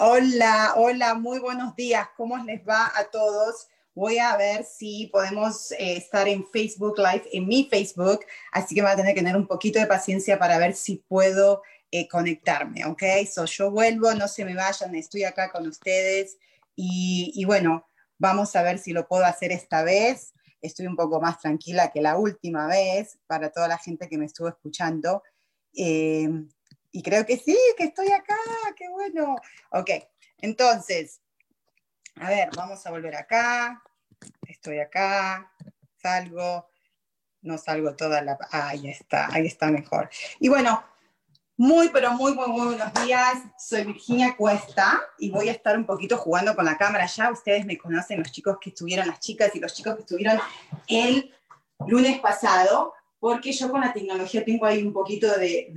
Hola, hola, muy buenos días. ¿Cómo les va a todos? Voy a ver si podemos eh, estar en Facebook Live, en mi Facebook, así que va a tener que tener un poquito de paciencia para ver si puedo eh, conectarme, ¿ok? So, yo vuelvo, no se me vayan, estoy acá con ustedes y, bueno, vamos a ver si lo puedo hacer esta vez. Estoy un poco más tranquila que la última vez para toda la gente que me estuvo escuchando. Eh, y creo que sí, que estoy acá, qué bueno. Ok, entonces, a ver, vamos a volver acá. Estoy acá, salgo, no salgo toda la... ahí está, ahí está mejor. Y bueno, muy, pero muy, muy, muy buenos días. Soy Virginia Cuesta y voy a estar un poquito jugando con la cámara. Ya ustedes me conocen, los chicos que estuvieron, las chicas y los chicos que estuvieron el lunes pasado porque yo con la tecnología tengo ahí un poquito de,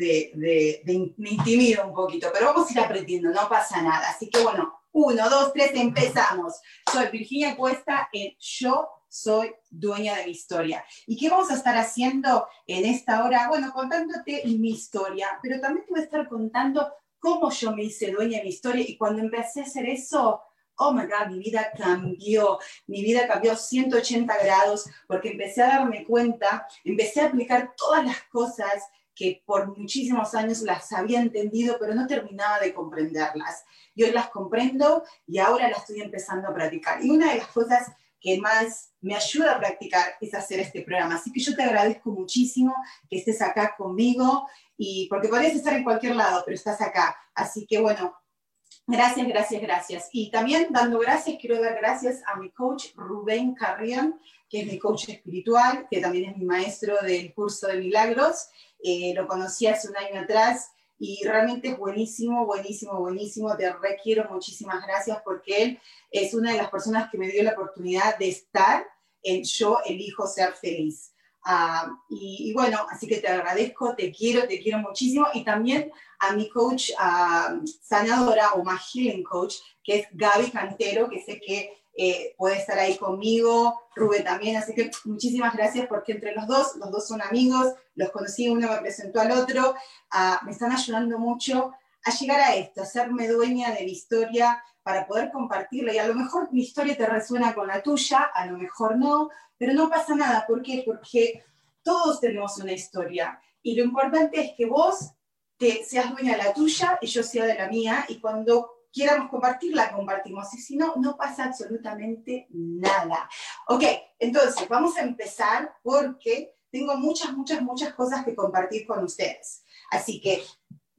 me intimido un poquito, pero vamos a ir aprendiendo, no pasa nada. Así que bueno, uno, dos, tres, empezamos. Soy Virginia Cuesta en Yo soy dueña de mi historia. ¿Y qué vamos a estar haciendo en esta hora? Bueno, contándote mi historia, pero también te voy a estar contando cómo yo me hice dueña de mi historia y cuando empecé a hacer eso, oh my God, mi vida cambió, mi vida cambió 180 grados porque empecé a darme cuenta, empecé a aplicar todas las cosas que por muchísimos años las había entendido, pero no terminaba de comprenderlas. Y hoy las comprendo y ahora las estoy empezando a practicar. Y una de las cosas que más me ayuda a practicar es hacer este programa. Así que yo te agradezco muchísimo que estés acá conmigo y porque podrías estar en cualquier lado, pero estás acá. Así que bueno, Gracias, gracias, gracias. Y también dando gracias, quiero dar gracias a mi coach Rubén Carrión, que es mi coach espiritual, que también es mi maestro del curso de milagros. Eh, lo conocí hace un año atrás y realmente es buenísimo, buenísimo, buenísimo. Te requiero muchísimas gracias porque él es una de las personas que me dio la oportunidad de estar en Yo elijo ser feliz. Ah, y, bueno, así que te agradezco, te quiero, te quiero muchísimo. Y también a mi coach uh, sanadora o más healing coach, que es Gaby Cantero, que sé que eh, puede estar ahí conmigo, Rubén también. Así que muchísimas gracias porque entre los dos, los dos son amigos, los conocí, uno me presentó al otro, uh, me están ayudando mucho a llegar a esto, a hacerme dueña de mi historia para poder compartirla. Y a lo mejor mi historia te resuena con la tuya, a lo mejor no, pero no pasa nada. ¿Por qué? Porque todos tenemos una historia. Y lo importante es que vos te seas dueña de la tuya y yo sea de la mía. Y cuando quieramos compartirla, compartimos. Y si no, no pasa absolutamente nada. Ok, entonces vamos a empezar porque tengo muchas, muchas, muchas cosas que compartir con ustedes. Así que,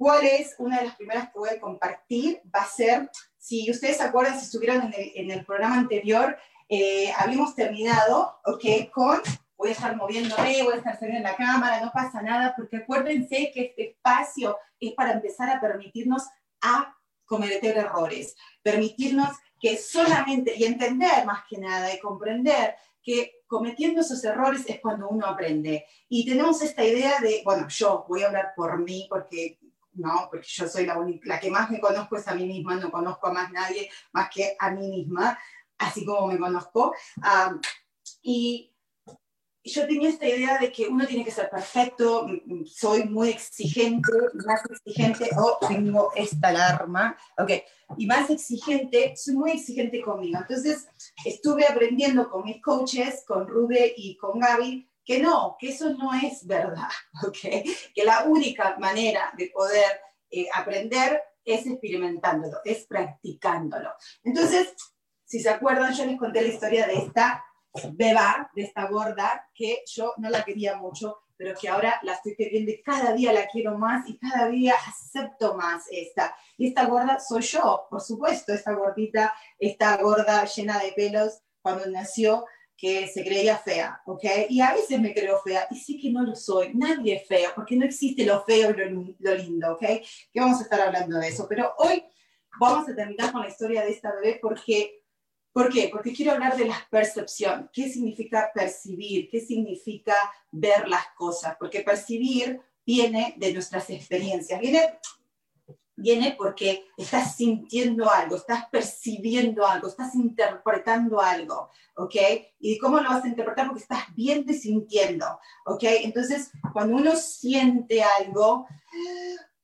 ¿cuál es una de las primeras que voy a compartir? Va a ser, si ustedes se acuerdan, si estuvieron en el, en el programa anterior, eh, habíamos terminado, ¿ok? Con, voy a estar moviéndome, voy a estar saliendo en la cámara, no pasa nada, porque acuérdense que este espacio es para empezar a permitirnos a cometer errores, permitirnos que solamente, y entender más que nada, y comprender que cometiendo esos errores es cuando uno aprende. Y tenemos esta idea de, bueno, yo voy a hablar por mí, porque no, porque yo soy la, única, la que más me conozco es a mí misma, no conozco a más nadie más que a mí misma así como me conozco. y yo tenía esta idea de que uno tiene que ser perfecto, soy muy exigente, más exigente, oh, tengo esta alarma, ok, y más exigente, soy muy exigente conmigo. Entonces, estuve aprendiendo con mis coaches, con Rube y con Gaby, que no, que eso no es verdad, ok, que la única manera de poder eh, aprender es experimentándolo, es practicándolo. Entonces, si se acuerdan, yo les conté la historia de esta beba, de esta gorda, que yo no la quería mucho, pero que ahora la estoy queriendo y cada día la quiero más y cada día acepto más esta. Y esta gorda soy yo, por supuesto, esta gordita, esta gorda llena de pelos cuando nació, que se creía fea, ¿ok? Y a veces me creo fea y sí que no lo soy. Nadie es feo, porque no existe lo feo y lo, lindo, ¿ok? Que vamos a estar hablando de eso. Pero hoy vamos a terminar con la historia de esta bebé porque ¿Por qué? Porque quiero hablar de la percepción. ¿Qué significa percibir? ¿Qué significa ver las cosas? Porque percibir viene de nuestras experiencias. Viene, viene porque estás sintiendo algo, estás percibiendo algo, estás interpretando algo, ¿ok? ¿Y cómo lo vas a interpretar? Porque estás viendo y sintiendo, ¿ok? Entonces, cuando uno siente algo,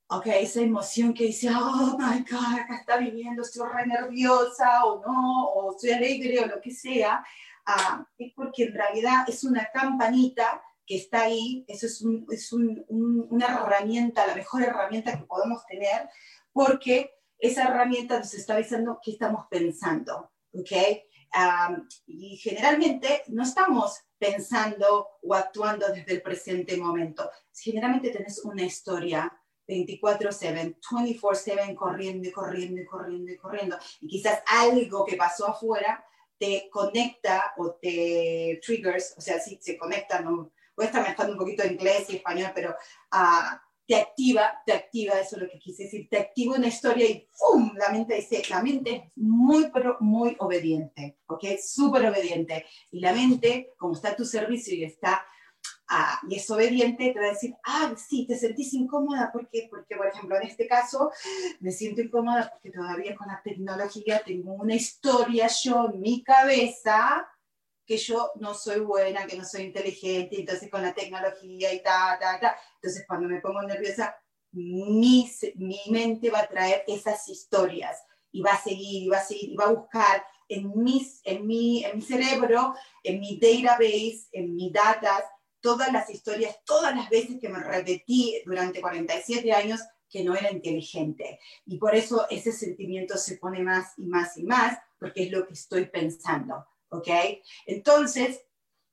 ok, esa emoción que dice, oh my God, acá está viviendo, estoy re nerviosa o no, o estoy alegre o lo que sea, ah, es porque en realidad es una campanita que está ahí, eso es, es una herramienta, la mejor herramienta que podemos tener, porque esa herramienta nos está avisando qué estamos pensando, ¿ok? y generalmente no estamos pensando o actuando desde el presente momento. Generalmente tenés una historia, 24/7, 24/7, corriendo y corriendo y corriendo y corriendo. Y quizás algo que pasó afuera te conecta o te triggers, o sea, sí, se conecta, no, a estar mezclando un poquito de inglés y español, pero uh, te activa, te activa, eso es lo que quise decir, te activa una historia y ¡pum! La mente dice, la mente es muy, pero muy obediente, ¿ok? Súper obediente. Y la mente, como está a tu servicio y está y es obediente, te va a decir, ah, sí, te sentís incómoda, ¿por qué? Porque, por ejemplo, en este caso, me siento incómoda porque todavía con la tecnología tengo una historia yo en mi cabeza que yo no soy buena, que no soy inteligente, entonces con la tecnología y ta, ta, ta. Entonces, cuando me pongo nerviosa, mi, mi mente va a traer esas historias y va a seguir, y va a seguir, y va a buscar en, mis, en, mi, en mi cerebro, en mi database, en mi datas, todas las historias, todas las veces que me repetí durante 47 años que no era inteligente. Y por eso ese sentimiento se pone más y más y más, porque es lo que estoy pensando, ¿ok? Entonces,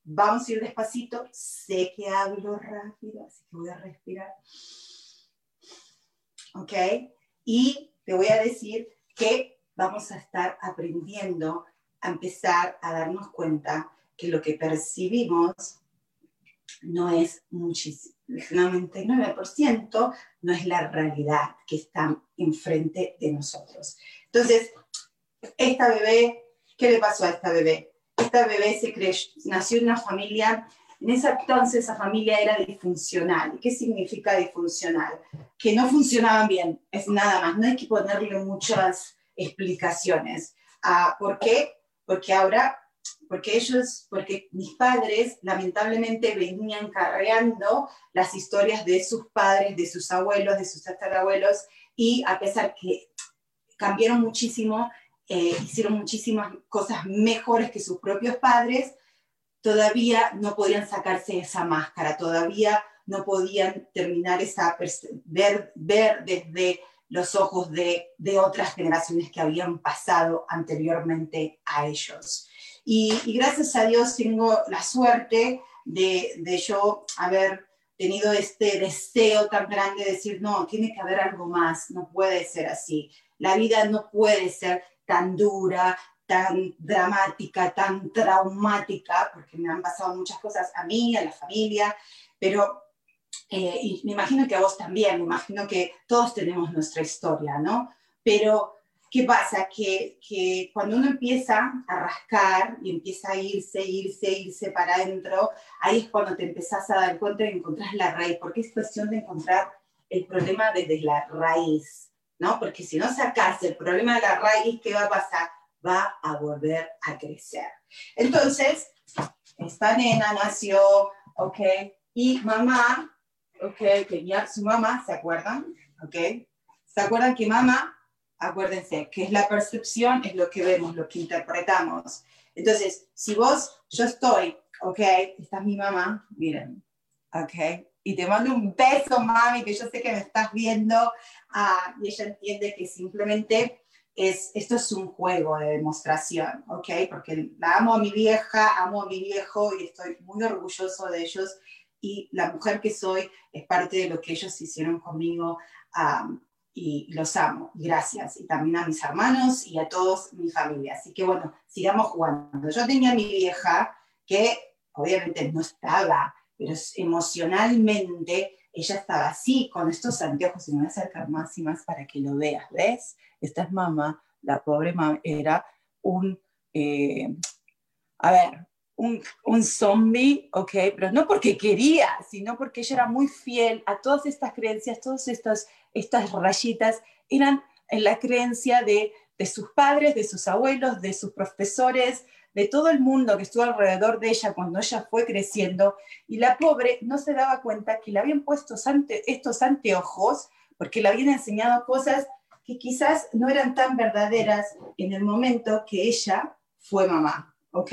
vamos a ir despacito. Sé que hablo rápido, así que voy a respirar. ¿Ok? Y te voy a decir que vamos a estar aprendiendo a empezar a darnos cuenta que lo que percibimos no es muchísimo, el 99% no es la realidad que está enfrente de nosotros. Entonces, esta bebé, ¿qué le pasó a esta bebé? Esta bebé se nació en una familia, en ese entonces esa familia era disfuncional. ¿Y qué significa disfuncional? Que no funcionaban bien, es nada más, no hay que ponerle muchas explicaciones. Ah, ¿Por qué? Porque ahora porque ellos, porque mis padres lamentablemente venían carreando las historias de sus padres, de sus abuelos, de sus tatarabuelos, y a pesar que cambiaron muchísimo, eh, hicieron muchísimas cosas mejores que sus propios padres, todavía no podían sacarse esa máscara, todavía no podían terminar esa, ver, ver desde los ojos de, de otras generaciones que habían pasado anteriormente a ellos. Y, gracias a Dios tengo la suerte de, de, yo haber tenido este deseo tan grande de decir, no, tiene que haber algo más, no puede ser así. La vida no puede ser tan dura, tan dramática, tan traumática, porque me han pasado muchas cosas a mí, a la familia, pero eh, y me imagino que a vos también, me imagino que todos tenemos nuestra historia, ¿no? Pero ¿Qué pasa? Que, que, cuando uno empieza a rascar y empieza a irse, irse, irse para adentro, ahí es cuando te empezás a dar cuenta y encontrás la raíz, porque es cuestión de encontrar el problema desde la raíz, ¿no? Porque si no sacas el problema de la raíz, ¿qué va a pasar? Va a volver a crecer. Entonces, esta nena nació, ¿ok? Y mamá, ¿ok? Ya su mamá, ¿se acuerdan? ¿Ok? ¿Se acuerdan que mamá acuérdense, que es la percepción, es lo que vemos, lo que interpretamos. Entonces, si vos, yo estoy, ok, esta es mi mamá, miren, ok, y te mando un beso, mami, que yo sé que me estás viendo. Ah, y ella entiende que simplemente es, esto es un juego de demostración, ¿ok? Porque la amo a mi vieja, amo a mi viejo y estoy muy orgulloso de ellos. Y la mujer que soy es parte de lo que ellos hicieron conmigo y los amo. Gracias. Y también a mis hermanos y a todos mi familia. Así que bueno, sigamos jugando. Yo tenía a mi vieja que obviamente no estaba pero emocionalmente ella estaba así, con estos anteojos, y me voy a acercar más y más para que lo veas, ¿ves? Esta es mamá, la pobre mamá era un, eh, a ver, un, un, zombie. Pero no porque quería, sino porque ella era muy fiel a todas estas creencias, todas estas, estas rayitas, eran en la creencia de, de sus padres, de sus abuelos, de sus profesores, de todo el mundo que estuvo alrededor de ella cuando ella fue creciendo, y la pobre no se daba cuenta que le habían puesto estos anteojos porque le habían enseñado cosas que quizás no eran tan verdaderas en el momento que ella fue mamá, ¿ok?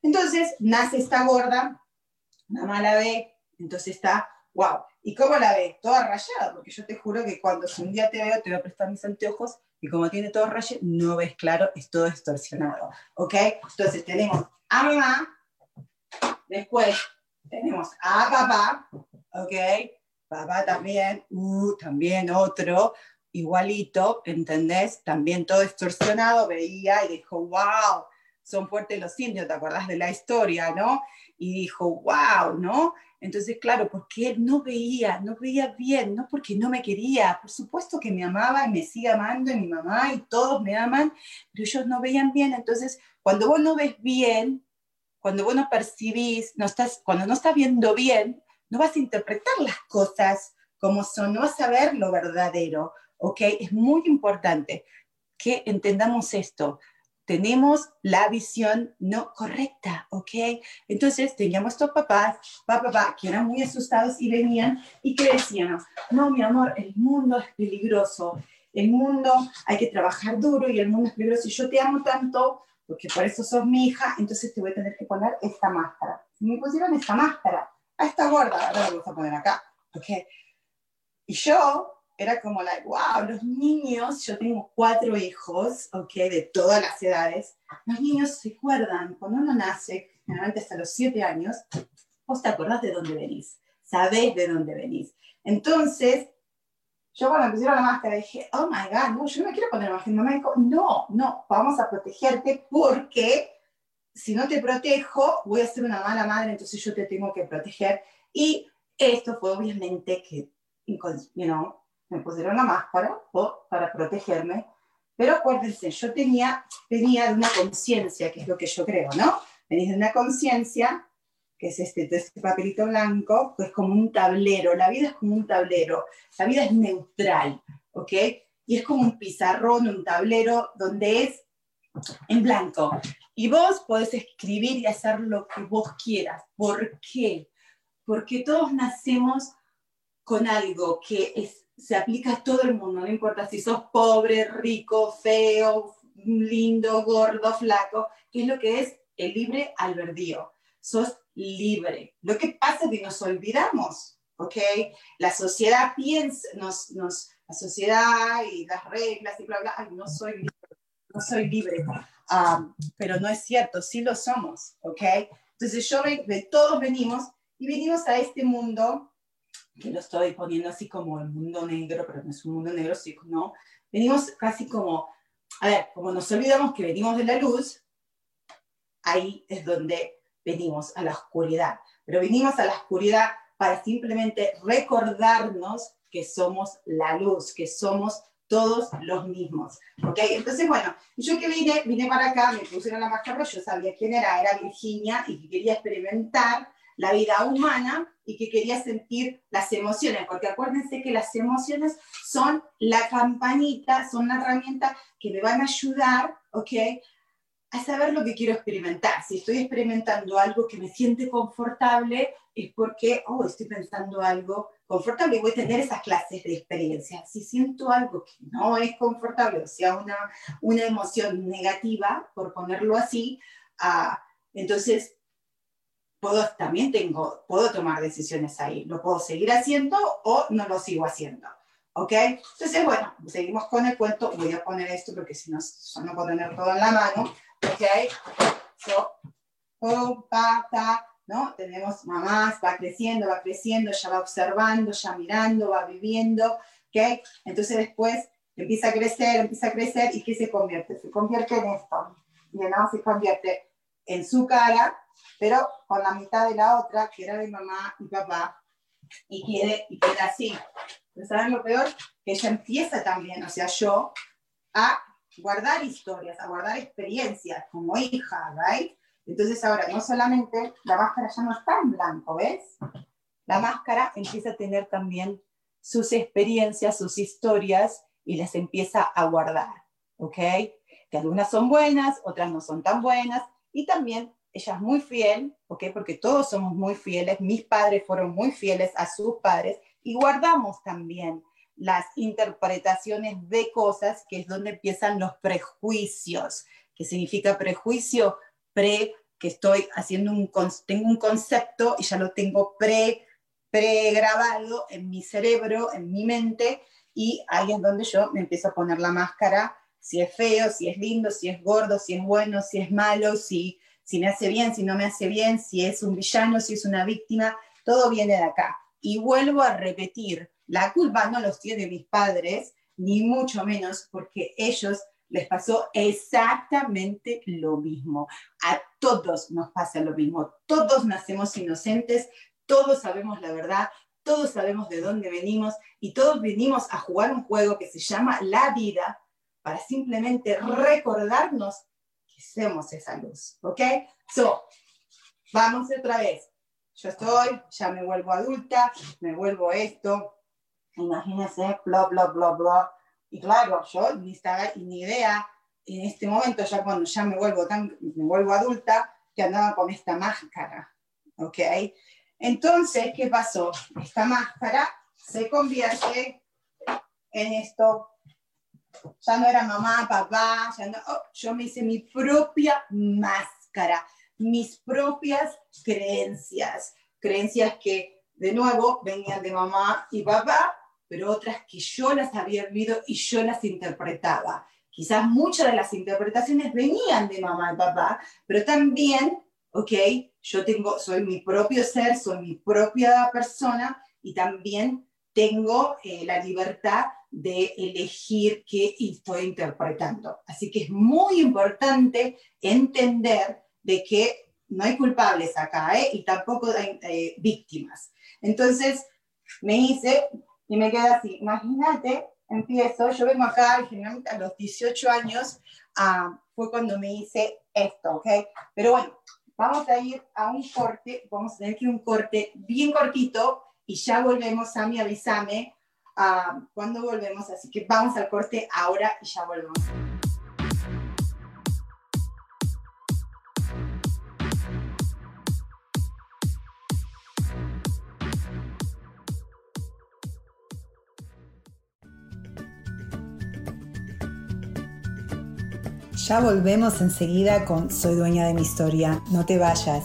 Entonces nace esta gorda, mamá la ve, entonces está, wow, ¿y cómo la ve? Toda rayada, porque yo te juro que cuando un día te veo te voy a prestar mis anteojos y como tiene todo rayo, no ves claro, es todo distorsionado, ¿ok? Entonces tenemos a mamá, después tenemos a papá, ¿ok? Papá también, uh, también otro, igualito, ¿entendés? También todo distorsionado, veía y dijo, wow, son fuertes los indios, ¿te acordás de la historia, no? Y dijo, wow, ¿no? Entonces, claro, porque él no veía, no veía bien, no porque no me quería, por supuesto que me amaba y me sigue amando y mi mamá y todos me aman, pero ellos no veían bien. Entonces, cuando vos no ves bien, cuando vos no percibís, no estás, cuando no estás viendo bien, no vas a interpretar las cosas como son, no vas a ver lo verdadero, ¿ok? Es muy importante que entendamos esto tenemos la visión no correcta, ¿ok? Entonces teníamos estos papás, papá, papá, que eran muy asustados y venían y que decían, no, mi amor, el mundo es peligroso, el mundo hay que trabajar duro y el mundo es peligroso y yo te amo tanto porque por eso sos mi hija, entonces te voy a tener que poner esta máscara. Y me pusieron esta máscara, a esta gorda, ahora la vamos a poner acá, ¿ok? Y yo era como, like, wow, los niños, yo tengo cuatro hijos, ok, de todas las edades, los niños se acuerdan, cuando uno nace, generalmente hasta los siete años, vos te acordás de dónde venís, sabés de dónde venís. Entonces, yo cuando me pusieron la máscara dije, oh my God, no, yo no quiero poner máscara. Mamá dijo, no, no, vamos a protegerte porque si no te protejo, voy a ser una mala madre, entonces yo te tengo que proteger. Y esto fue obviamente que, you know, me pusieron la máscara para protegerme, pero acuérdense, yo tenía, venía de una conciencia, que es lo que yo creo, ¿no? Venís de una conciencia, que es este, este papelito blanco, que es como un tablero, la vida es como un tablero, la vida es neutral, ¿ok? Y es como un pizarrón, un tablero, donde es en blanco. Y vos podés escribir y hacer lo que vos quieras. ¿Por qué? Porque todos nacemos con algo que es se aplica a todo el mundo, no importa si sos pobre, rico, feo, lindo, gordo, flaco, ¿qué es lo que es el libre albedrío? Sos libre. Lo que pasa es que nos olvidamos, ¿ok? La sociedad piensa, nos, nos, la sociedad y las reglas y bla, bla, ay, no soy libre, no soy libre. Um, pero no es cierto, sí lo somos, ¿ok? Entonces yo todos venimos y venimos a este mundo que lo estoy poniendo así como el mundo negro, pero no es un mundo negro, sí, no. Venimos casi como, a ver, como nos olvidamos que venimos de la luz, ahí es donde venimos a la oscuridad. Pero venimos a la oscuridad para simplemente recordarnos que somos la luz, que somos todos los mismos. ¿Ok? Entonces, bueno, yo que vine, vine para acá, me pusieron la máscara, yo sabía quién era, era Virginia y que quería experimentar la vida humana y que quería sentir las emociones, porque acuérdense que las emociones son la campanita, son la herramienta que me van a ayudar, ¿ok? A saber lo que quiero experimentar. Si estoy experimentando algo que me siente confortable, es porque, oh, estoy pensando algo confortable y voy a tener esas clases de experiencia. Si siento algo que no es confortable, o sea, una, una emoción negativa, por ponerlo así, uh, entonces puedo, también tengo, puedo tomar decisiones ahí. Lo puedo seguir haciendo o no lo sigo haciendo. ¿Ok? Entonces, bueno, seguimos con el cuento. Voy a poner esto porque si no, no puedo tener todo en la mano. ¿Ok? So, oh, pa, ta, ¿no? Tenemos mamás, va creciendo, va creciendo, ya va observando, ya mirando, va viviendo. ¿Ok? Entonces después empieza a crecer, empieza a crecer y ¿qué se convierte? Se convierte en esto. No se convierte en su cara, pero con la mitad de la otra, que era de mamá y papá, y quiere y queda así. ¿saben lo peor? Que ella empieza también, o sea, yo, a guardar historias, a guardar experiencias como hija, ¿right? Entonces ahora no solamente la máscara ya no está en blanco, ¿ves? La máscara empieza a tener también sus experiencias, sus historias y las empieza a guardar, ¿ok? Que algunas son buenas, otras no son tan buenas y también ella es muy fiel, ¿ok? Porque todos somos muy fieles, mis padres fueron muy fieles a sus padres y guardamos también las interpretaciones de cosas, que es donde empiezan los prejuicios. ¿Qué significa prejuicio? Pre, que estoy haciendo un, tengo un concepto y ya lo tengo pre, pregrabado en mi cerebro, en mi mente, y ahí es donde yo me empiezo a poner la máscara, si es feo, si es lindo, si es gordo, si es bueno, si es malo, si si me hace bien, si no me hace bien, si es un villano, si es una víctima, todo viene de acá. Y vuelvo a repetir, la culpa no los tiene mis padres, ni mucho menos porque ellos les pasó exactamente lo mismo. A todos nos pasa lo mismo. Todos nacemos inocentes, todos sabemos la verdad, todos sabemos de dónde venimos y todos venimos a jugar un juego que se llama la vida para simplemente recordarnos somos esa luz, ¿ok? So, vamos otra vez. Yo estoy, ya me vuelvo adulta, me vuelvo esto, imagínense, bla, bla, bla, bla. Y claro, yo ni estaba ni idea en este momento, ya cuando ya me vuelvo, tan, me vuelvo adulta, que andaba con esta máscara, ¿ok? Entonces, ¿qué pasó? Esta máscara se convierte en esto ya no era mamá, papá, ya no, oh, yo me hice mi propia máscara, mis propias creencias, creencias que de nuevo venían de mamá y papá, pero otras que yo las había vivido y yo las interpretaba. Quizás muchas de las interpretaciones venían de mamá y papá, pero también, ok, yo tengo, soy mi propio ser, soy mi propia persona y también tengo eh, la libertad de elegir qué estoy interpretando. Así que es muy importante entender de que no hay culpables acá ¿eh? y tampoco hay eh, víctimas. Entonces me hice y me queda así. Imagínate, empiezo, yo vengo acá generalmente a los 18 años, ah, fue cuando me hice esto, ¿ok? Pero bueno, vamos a ir a un corte, vamos a tener que un corte bien cortito y ya volvemos a mi avisame cuando volvemos. Así que vamos al corte ahora y ya volvemos. Ya volvemos enseguida con Soy dueña de mi historia. No te vayas.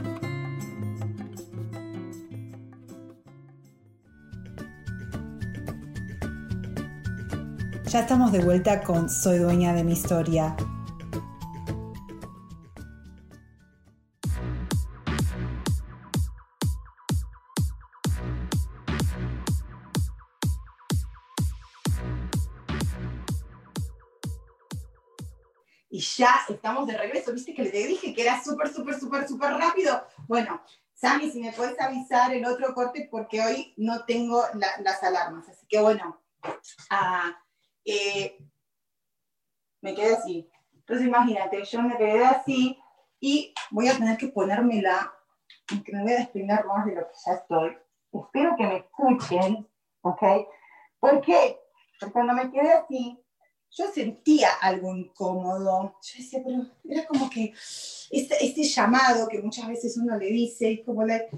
Ya estamos de vuelta con Soy dueña de mi historia. Y ya estamos de regreso. Viste que le dije que era súper, súper, súper, súper rápido. Bueno, Sammy, si me puedes avisar el otro corte porque hoy no tengo las alarmas. Así que bueno, uh, eh, me quedé así. Entonces imagínate, yo me quedé así y voy a tener que ponérmela, que me voy a despeinar más de lo que ya estoy. Espero que me escuchen, ¿ok? ¿Por qué? Porque cuando me quedé así, yo sentía algo incómodo. Yo decía, pero era como que este, este llamado que muchas veces uno le dice, como le,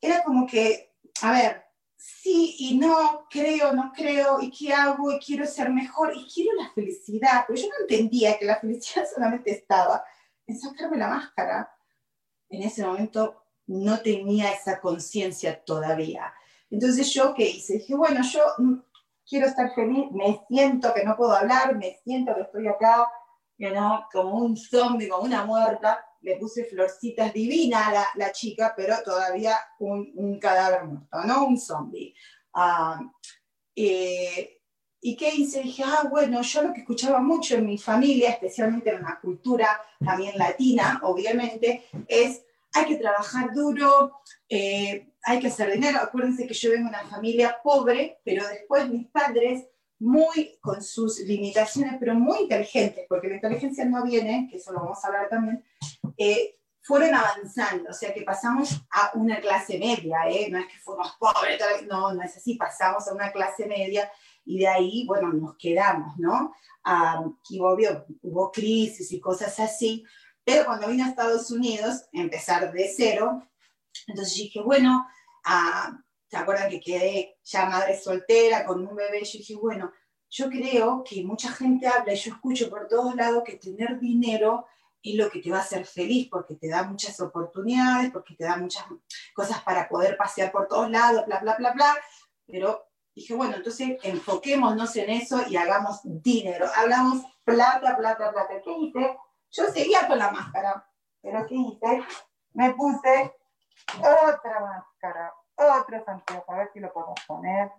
era como que, a ver, sí y no, creo, no creo, y qué hago, y quiero ser mejor, y quiero la felicidad, pero yo no entendía que la felicidad solamente estaba en sacarme la máscara. En ese momento no tenía esa conciencia todavía. Entonces yo, ¿qué hice? Dije, bueno, yo mm, quiero estar feliz, me siento que no puedo hablar, me siento que estoy acá, you como un zombie, como una muerta, le puse florcitas divina a la, chica, pero todavía un, cadáver muerto, ¿no? Un zombie. Ah, eh, ¿Y qué hice? Dije, ah, bueno, yo lo que escuchaba mucho en mi familia, especialmente en una cultura también latina, obviamente, es hay que trabajar duro, eh, hay que hacer dinero. Acuérdense que yo vengo de una familia pobre, pero después mis padres muy con sus limitaciones, pero muy inteligentes, porque la inteligencia no viene, que eso lo vamos a hablar también, eh, fueron avanzando, o sea que pasamos a una clase media, ¿eh? no es que fuimos pobres, no, no es así, pasamos a una clase media y de ahí, bueno, nos quedamos, ¿no? y obvio, hubo crisis y cosas así, pero cuando vine a Estados Unidos, empezar de cero, entonces dije, bueno, uh, ¿Se acuerdan que quedé ya madre soltera con un bebé? Yo dije, bueno, yo creo que mucha gente habla y yo escucho por todos lados que tener dinero es lo que te va a hacer feliz porque te da muchas oportunidades, porque te da muchas cosas para poder pasear por todos lados, bla, bla, bla, bla. Pero dije, bueno, entonces enfoquémonos en eso y hagamos dinero. Hablamos plata, plata, plata. ¿Qué hice? Yo seguía con la máscara, pero ¿qué hice? Me puse otra máscara, otro Santiago, a ver si lo podemos poner.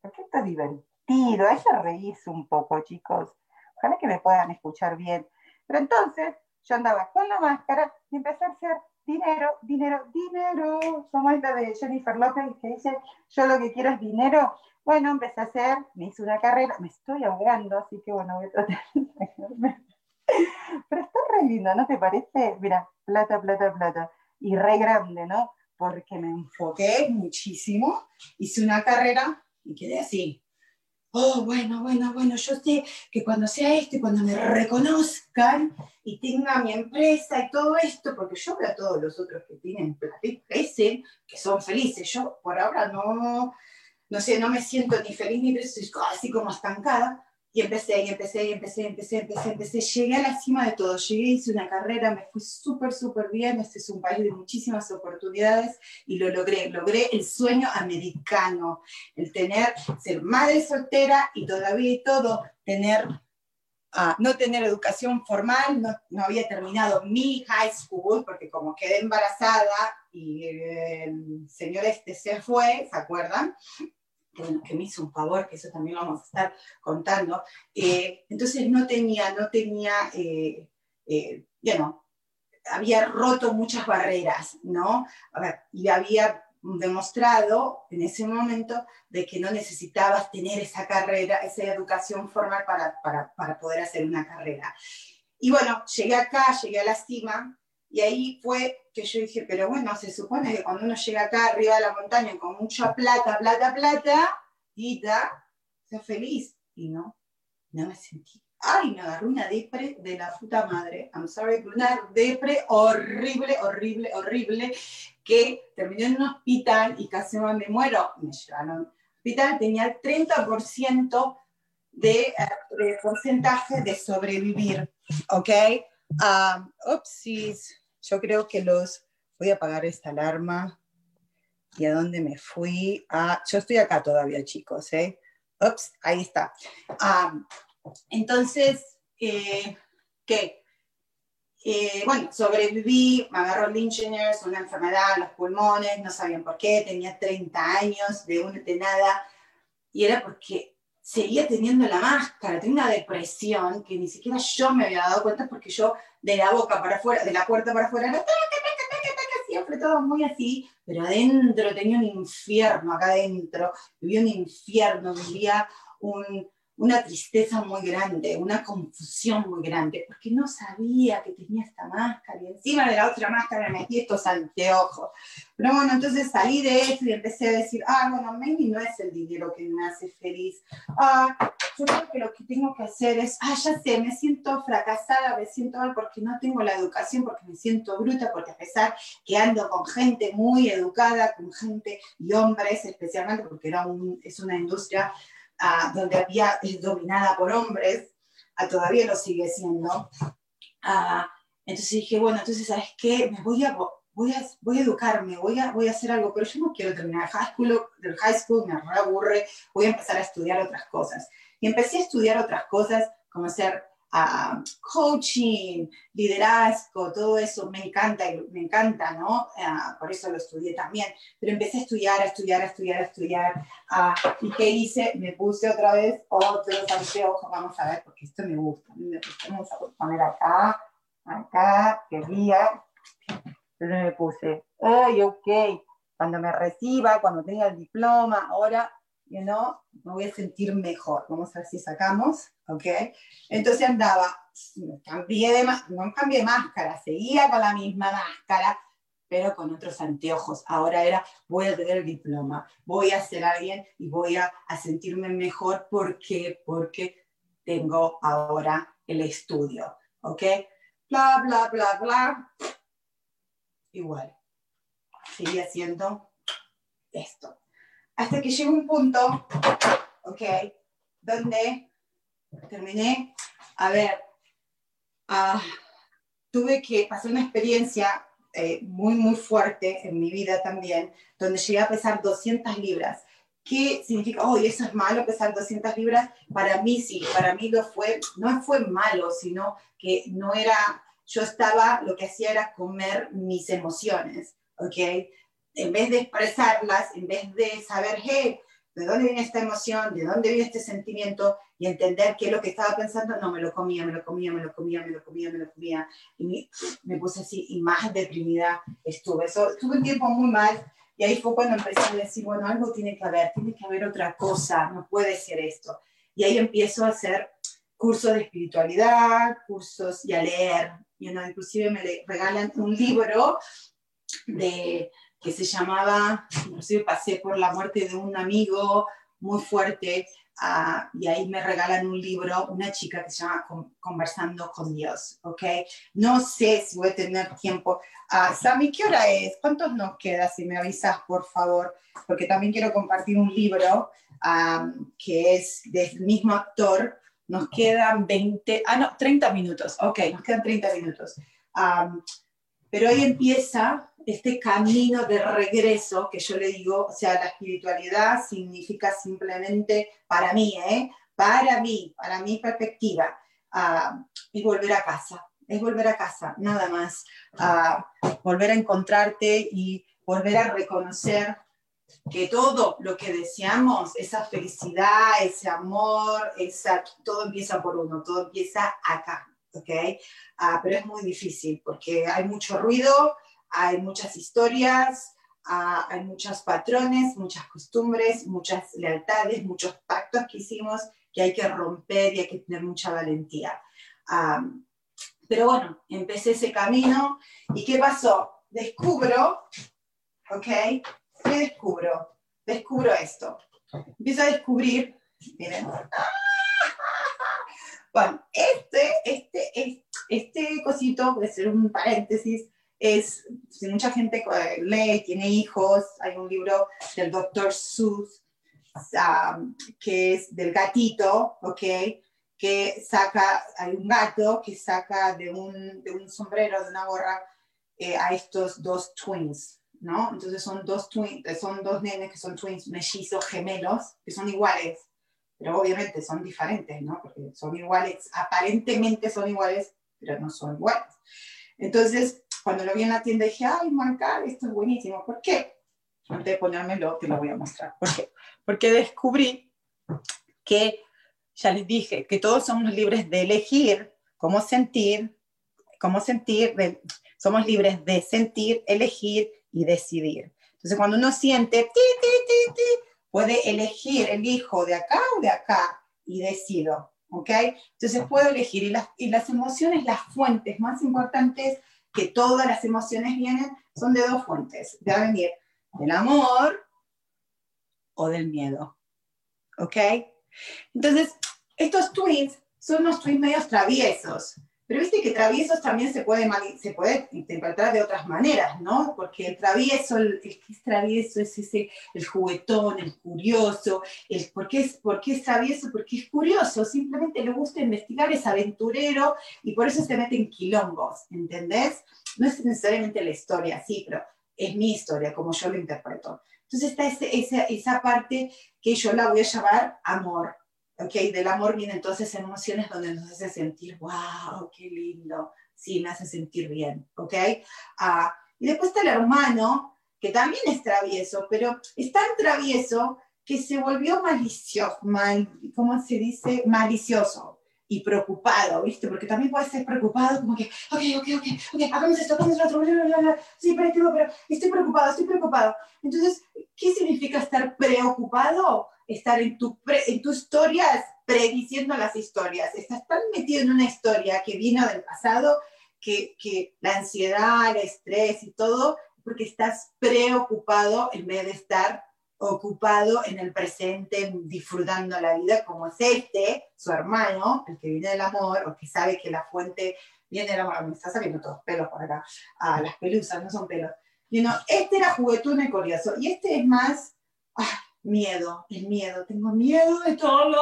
Porque esto es divertido, hay que reírse un poco, chicos. Ojalá que me puedan escuchar bien. Pero entonces yo andaba con la máscara y empecé a hacer dinero, dinero, dinero. Como es la de Jennifer Lopez que dice, yo lo que quiero es dinero. Bueno, empecé a hacer, me hice una carrera, me estoy ahogando, así que bueno, voy a tratar de Pero está re lindo, ¿no te parece? Mira, plata, plata, plata. Y re grande, ¿no? Porque me enfoqué muchísimo, hice una carrera y quedé así. Oh, bueno, bueno, bueno, yo sé que cuando sea esto y cuando me reconozcan y tenga mi empresa y todo esto, porque yo veo a todos los otros que tienen crecen, que son felices. Yo por ahora no, no sé, no me siento ni feliz ni feliz, estoy así como estancada, y empecé, y empecé, y empecé, empecé, empecé, empecé. Llegué a la cima de todo. Llegué, hice una carrera, me fui súper, súper bien. Este es un país de muchísimas oportunidades y lo logré. Logré el sueño americano, el tener, ser madre soltera y todavía y todo, tener, uh, no tener educación formal, no, no, había terminado mi high school, porque como quedé embarazada y el señor este se fue, ¿se acuerdan? Que, me hizo un favor, que eso también vamos a estar contando. Eh, entonces no tenía, no tenía, eh, eh, había roto muchas barreras, ¿no? y había demostrado en ese momento de que no necesitabas tener esa carrera, esa educación formal para, para, para poder hacer una carrera. Y bueno, llegué acá, llegué a la cima, y ahí fue que yo dije, pero bueno, se supone que cuando uno llega acá arriba de la montaña con mucha plata, plata, plata, guita, sea feliz. Y no, no me sentí. Ay, me agarró una depre de la puta madre. I'm sorry, una depre horrible, horrible, horrible, que terminé en un hospital y casi me muero. Me llevaron al hospital, tenía el 30% de, eh, de, porcentaje de sobrevivir, ¿ok? Um, upsis, yo creo que los, voy a apagar esta alarma. ¿Y a dónde me fui? Ah, yo estoy acá todavía, chicos, ¿eh? Ups, ahí está. Um, entonces, eh, ¿qué? Eh, bueno, sobreviví, me agarró Lynchers, una enfermedad en los pulmones, no sabían por qué, tenía 30 años de, un, de nada, y era porque seguía teniendo la máscara, tenía una depresión que ni siquiera yo me había dado cuenta porque yo de la boca para afuera, de la puerta para afuera, no, siempre todo muy así, pero adentro tenía un infierno, acá adentro, vivía un infierno, vivía un, una tristeza muy grande, una confusión muy grande, porque no sabía que tenía esta máscara y encima de la otra máscara me metí estos anteojos. Pero bueno, entonces salí de eso y empecé a decir, ah, bueno, maybe no es el dinero que me hace feliz. Ah, yo creo que lo que tengo que hacer es, ah, ya sé, me siento fracasada, me siento mal porque no tengo la educación, porque me siento bruta, porque a pesar que ando con gente muy educada, con gente y hombres especialmente, porque era un, es una industria donde había, dominada por hombres, todavía lo sigue siendo. entonces dije, bueno, entonces, ¿sabes qué? Me voy a, voy a, voy a educarme, voy a, voy a hacer algo, pero yo no quiero terminar el high school, del high school, me aburre, voy a empezar a estudiar otras cosas. Y empecé a estudiar otras cosas, como ser coaching, liderazgo, todo eso me encanta, me encanta, ¿no? Uh, por eso lo estudié también. Pero empecé a estudiar, a estudiar, a estudiar, a estudiar. Uh, ¿Y qué hice? Me puse otra vez otros anteojos, vamos a ver, porque esto me gusta. Me Vamos a poner acá, acá, quería. Entonces me puse, ay, ok, cuando me reciba, cuando tenga el diploma, ahora you know, me voy a sentir mejor. Vamos a ver si sacamos, ¿ok? Entonces andaba, cambié no cambié máscara, seguía con la misma máscara, pero con otros anteojos. Ahora era, voy a tener el diploma, voy a ser alguien y voy a, a sentirme mejor. ¿Por qué? Porque tengo ahora el estudio, ¿ok? Bla, bla, bla, bla. Igual. Sigue haciendo esto hasta que llegó un punto, ¿ok? Donde terminé, a ver, uh, tuve que pasar una experiencia eh, muy, muy fuerte en mi vida también, donde llegué a pesar 200 libras. ¿Qué significa? Oh, eso es malo pesar 200 libras. Para mí sí, para mí lo fue, no fue malo, sino que no era, yo estaba, lo que hacía era comer mis emociones, ¿ok? En vez de expresarlas, en vez de saber, hey, ¿de dónde viene esta emoción? ¿De dónde viene este sentimiento? Y entender qué es lo que estaba pensando, no, me lo comía, me lo comía, me lo comía, me lo comía, me lo comía. Y me, puse así, y más deprimida estuve. So, estuve un tiempo muy mal, y ahí fue cuando empecé a decir, bueno, algo tiene que haber, tiene que haber otra cosa, no puede ser esto. Y ahí empiezo a hacer cursos de espiritualidad, cursos y a leer. You know, inclusive me regalan un libro de que se llamaba, inclusive pasé por la muerte de un amigo muy fuerte uh, y ahí me regalan un libro, una chica que se llama Conversando con Dios, ¿ok? No sé si voy a tener tiempo. Uh, ¿qué hora es? ¿Cuántos nos queda? Si me avisas, por favor, porque también quiero compartir un libro um, que es del mismo actor. Nos quedan 20, ah, no, 30 minutos, ok, nos quedan 30 minutos. Um, pero ahí empieza este camino de regreso que yo le digo, o sea, la espiritualidad significa simplemente para mí, ¿eh? para mí, para mi perspectiva, uh, es volver a casa, es volver a casa, nada más, uh, volver a encontrarte y volver a reconocer que todo lo que deseamos, esa felicidad, ese amor, esa, todo empieza por uno, todo empieza acá, ¿ok? Uh, pero es muy difícil porque hay mucho ruido, hay muchas historias, ah, hay muchos patrones, muchas costumbres, muchas lealtades, muchos pactos que hicimos que hay que romper y hay que tener mucha valentía. pero bueno, empecé ese camino y ¿qué pasó? Descubro, ¿ok? ¿Qué descubro? Descubro esto. Empiezo a descubrir, miren, bueno, este, este, este, este cosito, a hacer un paréntesis, es, si mucha gente lee, tiene hijos, hay un libro del doctor Seuss, um, que es del gatito, ¿ok? Que saca, hay un gato que saca de un, de un sombrero, de una gorra, eh, a estos dos twins, ¿no? Entonces son dos twins, son dos nenes que son twins mellizos, gemelos, que son iguales, pero obviamente son diferentes, ¿no? Porque son iguales, aparentemente son iguales, pero no son iguales. Entonces, cuando lo vi en la tienda dije, ay, marcar, esto es buenísimo. ¿Por qué? Antes de ponérmelo, te lo voy a mostrar. ¿Por qué? Porque descubrí que, ya les dije, que todos somos libres de elegir cómo sentir, cómo sentir, somos libres de sentir, elegir y decidir. Entonces, cuando uno siente, ti, ti, ti, puede elegir, elijo de acá o de acá y decido. ¿Ok? Entonces puedo elegir. Y las, y las emociones, las fuentes más importantes que todas las emociones vienen, son de dos fuentes. De venir del amor o del miedo. ¿Ok? Entonces, estos twins son unos twins medios traviesos. Pero viste que traviesos también se puede, se puede interpretar de otras maneras, ¿no? Porque el travieso, el, que es travieso es ese, el juguetón, el curioso. El, ¿por, qué es, ¿Por qué es travieso? Porque es curioso, simplemente le gusta investigar, es aventurero y por eso se mete en quilombos, ¿entendés? No es necesariamente la historia, sí, pero es mi historia, como yo lo interpreto. Entonces está esa, esa parte que yo la voy a llamar amor, ¿ok? Del amor vienen entonces emociones donde nos hace sentir, wow, qué lindo, sí, me hace sentir bien, ¿ok? Ah, y después está el hermano, que también es travieso, pero es tan travieso que se volvió malicioso, mal, ¿cómo se dice? Malicioso y preocupado, ¿viste? Porque también puede ser preocupado, como que, ok, ok, ok, ok, hagamos esto, hagamos lo otro, sí, pero, pero estoy preocupado, estoy preocupado. Entonces, ¿qué significa estar preocupado? Estar en tu, en tu historia prediciendo las historias. Estás tan metido en una historia que vino del pasado que, que la ansiedad, el estrés y todo, porque estás preocupado en vez de estar ocupado en el presente, disfrutando la vida, como es este, su hermano, el que viene del amor, o que sabe que la fuente viene del amor. Me está saliendo todos pelos por acá. Ah, las pelusas no son pelos. Este era juguetón y curioso. Y este es más, ah, miedo, el miedo. Tengo miedo de todo,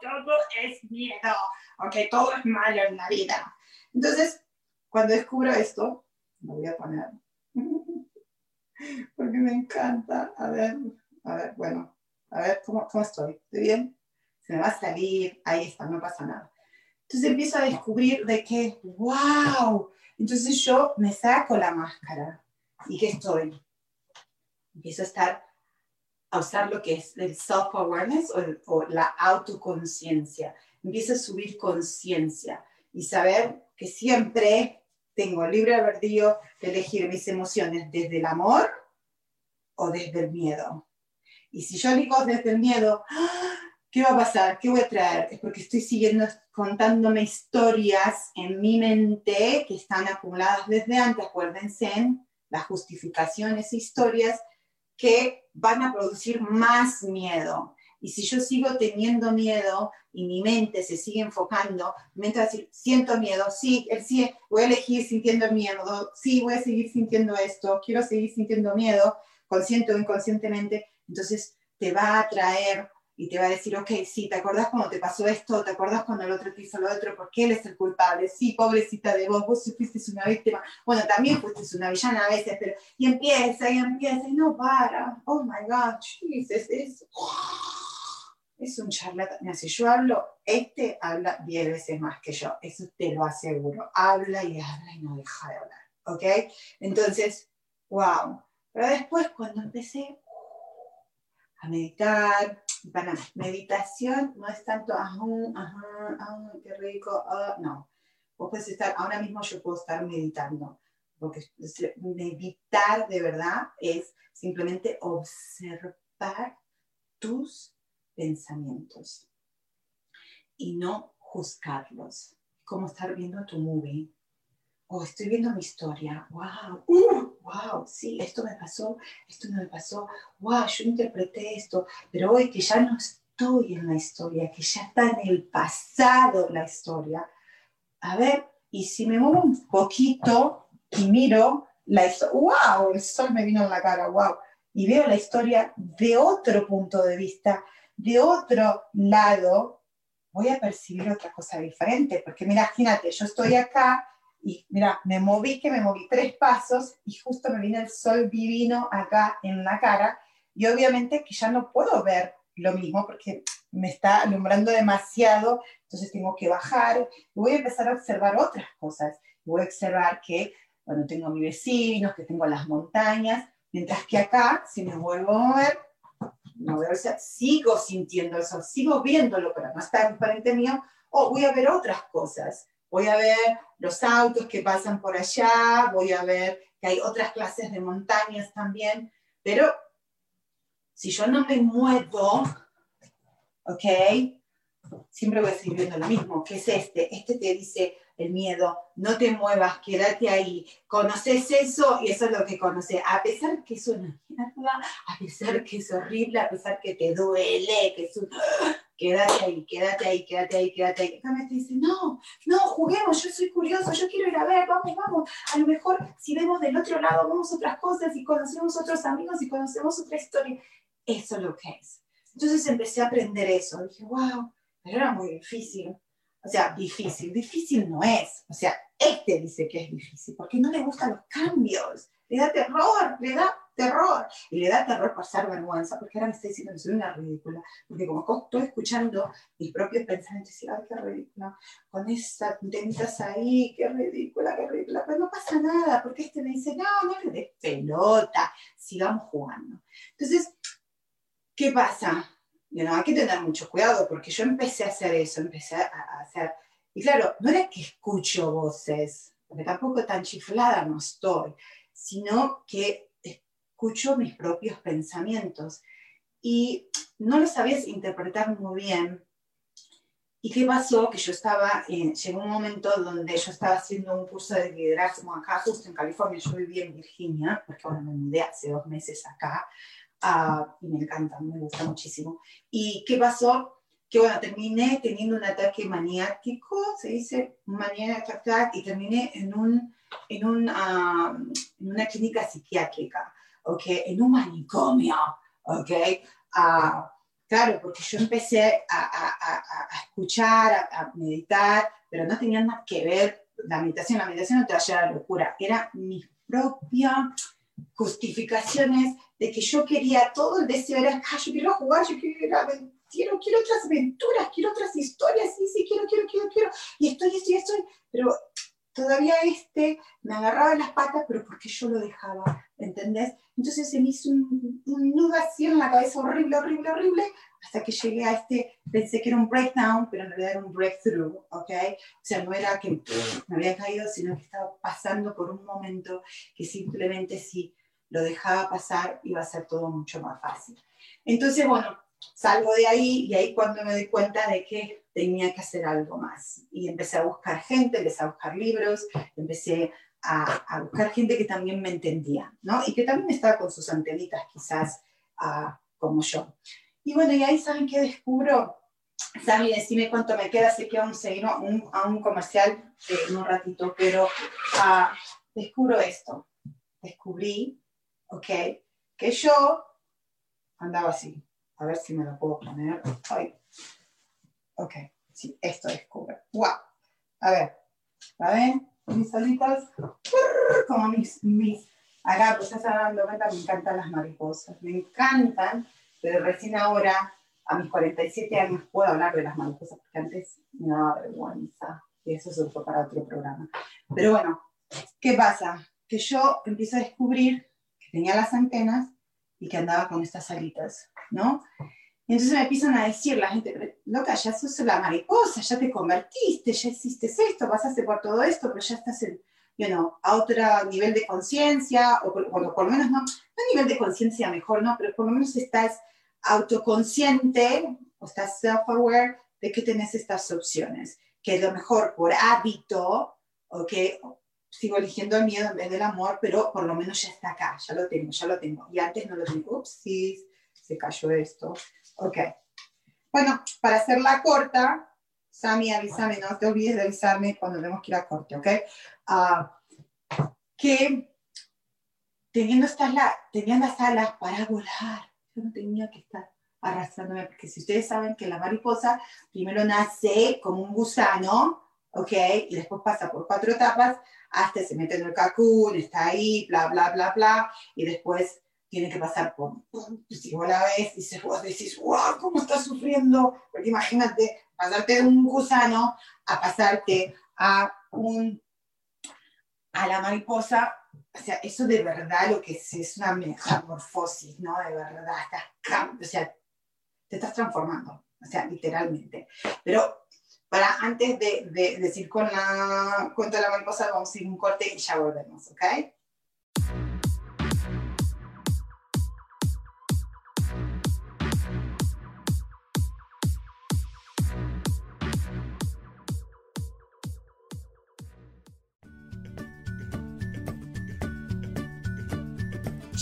todo es miedo, aunque todo es malo en la vida. Entonces, cuando descubro esto, me voy a poner, porque me encanta. A ver, a ver, bueno, a ver cómo, cómo estoy. ¿Estoy bien? Se me va a salir, ahí está, no pasa nada. Entonces empiezo a descubrir de que, wow, entonces yo me saco la máscara y que estoy. Empiezo a estar a usar lo que es el self-awareness o, la autoconciencia. Empieza a subir conciencia y saber que siempre tengo libre albedrío de elegir mis emociones desde el amor o desde el miedo. Y si yo digo desde el miedo, ¿qué va a pasar? ¿Qué voy a traer? Es porque estoy siguiendo contándome historias en mi mente que están acumuladas desde antes, acuérdense, las justificaciones, historias que van a producir más miedo. Y si yo sigo teniendo miedo y mi mente se sigue enfocando, mi siento miedo, sí, sí, voy a elegir sintiendo miedo, sí, voy a seguir sintiendo esto, quiero seguir sintiendo miedo, consciente o inconscientemente, entonces te va a traer y te va a decir, ok, sí, ¿te acordás cuando te pasó esto? ¿Te acordás cuando el otro te hizo lo otro? ¿Por qué él es el culpable? Sí, pobrecita de vos, vos fuiste una víctima. Bueno, también fuiste una villana a veces, pero... Y empieza, y empieza, y no para. Oh, my God, Jesus, es... Es un charlatán. Si yo hablo, este habla diez veces más que yo, eso te lo aseguro. Habla y habla y no deja de hablar, ¿ok? Entonces, wow. Pero después, cuando empecé a meditar, para meditación no es tanto, ajá, ajá, qué rico, ah, no. Vos puedes estar, ahora mismo yo puedo estar meditando, porque meditar de verdad es simplemente observar tus pensamientos y no juzgarlos. Como estar viendo tu movie oh, estoy viendo mi historia, wow, uh, wow, sí, esto me pasó, esto no me pasó, wow, yo interpreté esto, pero hoy que ya no estoy en la historia, que ya está en el pasado la historia, a ver, y si me muevo un poquito y miro la historia, wow, el sol me vino en la cara, wow, y veo la historia de otro punto de vista, de otro lado, voy a percibir otra cosa diferente, porque mira, imagínate, yo estoy acá y mira, me moví, que me moví tres pasos y justo me viene el sol divino acá en la cara y obviamente que ya no puedo ver lo mismo porque me está alumbrando demasiado, entonces tengo que bajar voy a empezar a observar otras cosas. Voy a observar que, bueno, tengo a mis vecinos, que tengo las montañas, mientras que acá, si me vuelvo a mover, no veo, o sigo sintiendo eso, sigo viéndolo, pero no está enfrente mío, o voy a ver otras cosas. Voy a ver los autos que pasan por allá, voy a ver que hay otras clases de montañas también, pero si yo no me muevo, ¿ok? Siempre voy a seguir viendo lo mismo, que es este. Este te dice el miedo, no te muevas, quédate ahí. Conoces eso y eso es lo que conoces. A pesar que es una mierda, a pesar que es horrible, a pesar que te duele, que es un... Quédate ahí, quédate ahí, quédate ahí, quédate ahí. Acá me dice, no, no, juguemos, yo soy curioso, yo quiero ir a ver, vamos, vamos. A lo mejor si vemos del otro lado, vemos otras cosas y conocemos otros amigos y conocemos otra historia. Eso es lo que es. Entonces empecé a aprender eso. Dije, wow, pero era muy difícil. O sea, difícil, difícil no es. O sea, este dice que es difícil porque no le gustan los cambios. Le da terror, le da terror. Y le da terror pasar vergüenza porque ahora me está diciendo que soy una ridícula. Porque como estoy escuchando mis propios pensamientos, y ay, qué ridícula, con esas tenitas ahí, qué ridícula, qué ridícula. Pero no pasa nada porque este me dice, no, no le des pelota, sigamos jugando. Entonces, ¿Qué pasa? Bueno, hay que tener mucho cuidado porque yo empecé a hacer eso, empecé a hacer... Y claro, no era que escucho voces, porque tampoco tan chiflada no estoy, sino que escucho mis propios pensamientos y no lo sabías interpretar muy bien. ¿Y qué pasó? Que yo estaba, llegó un momento donde yo estaba haciendo un curso de liderazgo acá, justo en California, yo vivía en Virginia, porque ahora me mudé hace dos meses acá, Ah, y me encanta, me gusta muchísimo. ¿Y qué pasó? Que bueno, terminé teniendo un ataque maniático, se dice, maníaco y terminé en, un, en, un, en una clínica psiquiátrica, ¿ok? En un manicomio, ¿ok? Claro, porque yo empecé a, a, a escuchar, a, meditar, pero no tenía nada que ver la meditación. La meditación no te va a llevar a la locura, era mi propia justificaciones de que yo quería todo el deseo era, ah, yo quiero jugar, yo quiero, quiero, quiero otras aventuras, quiero otras historias, sí, sí, quiero, quiero, quiero, quiero, y estoy, estoy, estoy, pero todavía este me agarraba las patas, pero porque yo lo dejaba, ¿entendés? Entonces se me hizo un, nudo así en la cabeza horrible, horrible, horrible, hasta que llegué a este, pensé que era un breakdown, pero en realidad era un breakthrough, ¿ok? O sea, no era que me había caído, sino que estaba pasando por un momento que simplemente si lo dejaba pasar iba a ser todo mucho más fácil. Entonces, bueno, salgo de ahí y ahí cuando me doy cuenta de que tenía que hacer algo más. Y empecé a buscar gente, empecé a buscar libros, empecé a, buscar gente que también me entendía, ¿no? Y que también estaba con sus antenitas quizás uh, como yo. Y bueno, y ahí saben que descubro, Sammy, decime cuánto me queda, sé que vamos a ir a un, a un comercial en un ratito, pero uh, descubro esto. Descubrí, ¿ok? Que yo andaba así. A ver si me lo puedo poner. Ay. Ok, sí, esto descubre. ¡Wow! A ver, ¿la ven? Mis alitas, como mis, mis, pues ya se dando cuenta, me encantan las mariposas, me encantan, pero recién ahora, a mis 47 años, puedo hablar de las mariposas, porque antes me daba vergüenza, y eso se fue para otro programa. Pero bueno, ¿qué pasa? Que yo empiezo a descubrir que tenía las antenas y que andaba con estas alitas, ¿no? Y entonces me empiezan a decir la gente, loca, ya sos la mariposa, ya te convertiste, ya hiciste esto, pasaste por todo esto, pero ya estás en, you a otro nivel de conciencia, o bueno, por lo menos no, no nivel de conciencia mejor, ¿no? Pero por lo menos estás autoconsciente, o estás self-aware de que tenés estas opciones, que lo mejor por hábito, o que sigo eligiendo el miedo en vez del amor, pero por lo menos ya está acá, ya lo tengo, ya lo tengo. Y antes no lo tengo, ups, sí, se cayó esto. Ok. Bueno, para hacerla corta, Sami, avísame, no te olvides de avisarme cuando tenemos que ir a corte, ¿ok? Uh, que teniendo, estas la, las alas para volar, yo no tenía que estar arrastrándome, porque si ustedes saben que la mariposa primero nace como un gusano, ¿ok? Y después pasa por cuatro etapas hasta se mete en el cacún, está ahí, bla, bla, bla, bla, y después tiene que pasar por, si vos la ves, y vos decís, wow, ¿cómo estás sufriendo? Porque imagínate, pasarte de un gusano a pasarte a un, a la mariposa, o sea, eso de verdad lo que es, es una metamorfosis, ¿no? De verdad, estás, o sea, te estás transformando, o sea, literalmente. Pero para antes de, de decir con la de la mariposa, vamos a ir un corte y ya volvemos, ¿ok?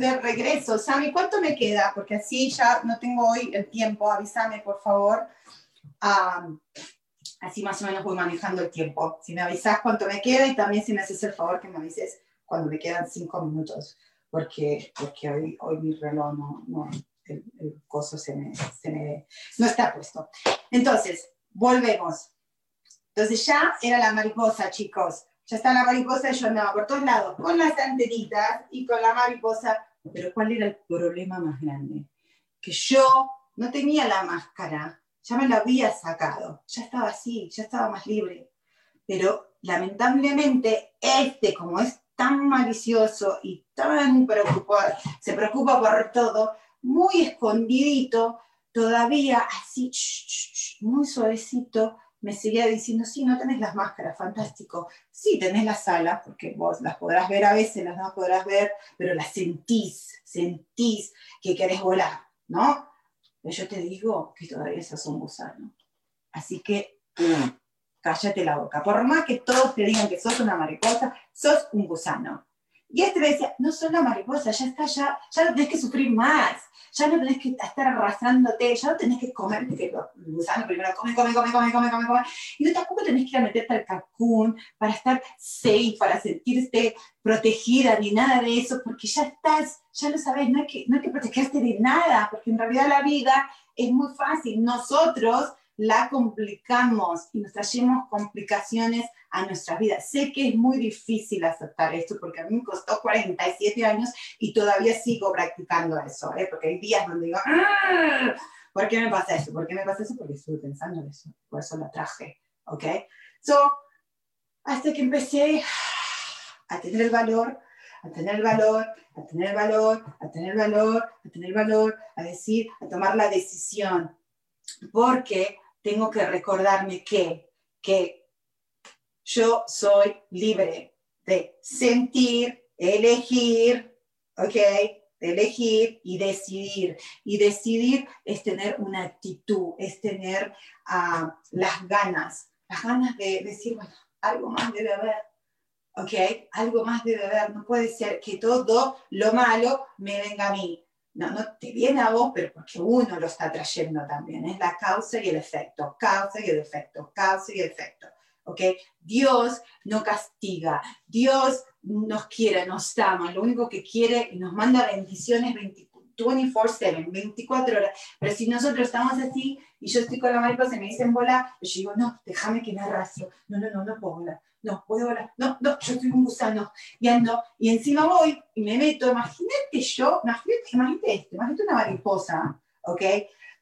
De regreso. Sami, ¿cuánto me queda? Porque así ya no tengo hoy el tiempo. Avísame, por favor. así más o menos voy manejando el tiempo. Si me avisas cuánto me queda y también si me haces el favor que me avises cuando me quedan cinco minutos, porque, porque hoy, hoy mi reloj no, no el, el, coso se me, se me, no está puesto. Entonces, volvemos. Entonces ya era la mariposa, chicos ya está la mariposa y yo andaba por todos lados con las antenitas y con la mariposa. Pero ¿cuál era el problema más grande? Que yo no tenía la máscara, ya me la había sacado, ya estaba así, ya estaba más libre. Pero lamentablemente este, como es tan malicioso y tan preocupado, se preocupa por todo, muy escondidito, todavía así, muy suavecito, me seguía diciendo, sí, no tenés las máscaras, fantástico. Sí, tenés las alas, porque vos las podrás ver a veces, las no podrás ver, pero las sentís, sentís que querés volar, ¿no? Pero yo te digo que todavía sos un gusano. Así que, cállate la boca. Por más que todos te digan que sos una mariposa, sos un gusano. Y este me decía, no sos una mariposa, ya está, ya, ya no tenés que sufrir más, ya no tenés que estar arrasándote, ya no tenés que comer, porque el gusano primero come, come, come, come, come, come, come, y no tampoco tenés que ir a meterte al cacún para estar safe, para sentirte protegida, ni nada de eso, porque ya estás, ya lo sabes, no hay que, no hay que protegerte de nada, porque en realidad la vida es muy fácil, nosotros la complicamos y nos trayemos complicaciones a nuestras vidas. Sé que es muy difícil aceptar esto porque a mí me costó 47 años y todavía sigo practicando eso, ¿eh? porque hay días donde digo, ah, ¿por qué me pasa eso? ¿Por qué me pasa eso? Porque estuve pensando en eso, por eso lo traje, ¿ok? So, hasta que empecé a tener el valor, a tener el valor, a tener el valor, a tener el valor, a tener el valor, a decir, a tomar la decisión, porque tengo que recordarme que, que yo soy libre de sentir, elegir, ¿ok? Elegir y decidir. Y decidir es tener una actitud, es tener uh, las ganas, las ganas de decir, bueno, algo más debe haber, ¿ok? Algo más debe haber. No puede ser que todo lo malo me venga a mí. No, no te viene a vos, pero porque uno lo está trayendo también. Es la causa y el efecto, causa y el efecto, causa y el efecto. ¿Ok? Dios no castiga, Dios nos quiere, nos ama, lo único que quiere y nos manda bendiciones 24/7, 24 horas. Pero si nosotros estamos así y yo estoy con la mariposa y me dicen volar, yo digo, no, déjame que me arrastro. No, no, no, no puedo volar. No, puedo volar. No, no, yo soy un gusano. Y ando, y encima voy y me meto. Imagínate yo, imagínate, imagínate esto, imagínate una mariposa, ¿ok?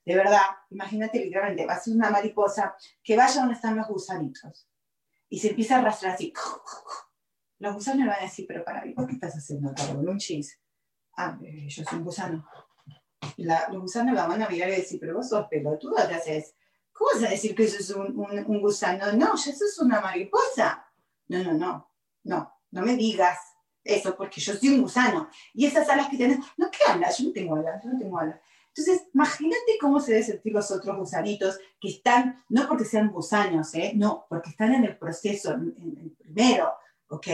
De verdad, imagínate literalmente, va a ser una mariposa que vaya donde están los gusanitos y se empieza a arrastrar así. Los gusanos le van a decir, pero para mí, ¿por qué estás haciendo acá? Un chis. Ah, eh, yo soy un gusano. La, los gusanos la van a mirar y decir, pero vos sos pelotuda, ¿qué haces? ¿Cómo vas a decir que eso es un, un, gusano? No, eso es una mariposa. No, no, no, no, no me digas eso porque yo soy un gusano. Y esas alas que tienes, no, ¿qué hablas? Yo no tengo alas, yo no tengo alas. Entonces, imagínate cómo se deben sentir los otros gusanitos que están, no porque sean gusanos, ¿eh? no, porque están en el proceso, en, el primero, ¿ok?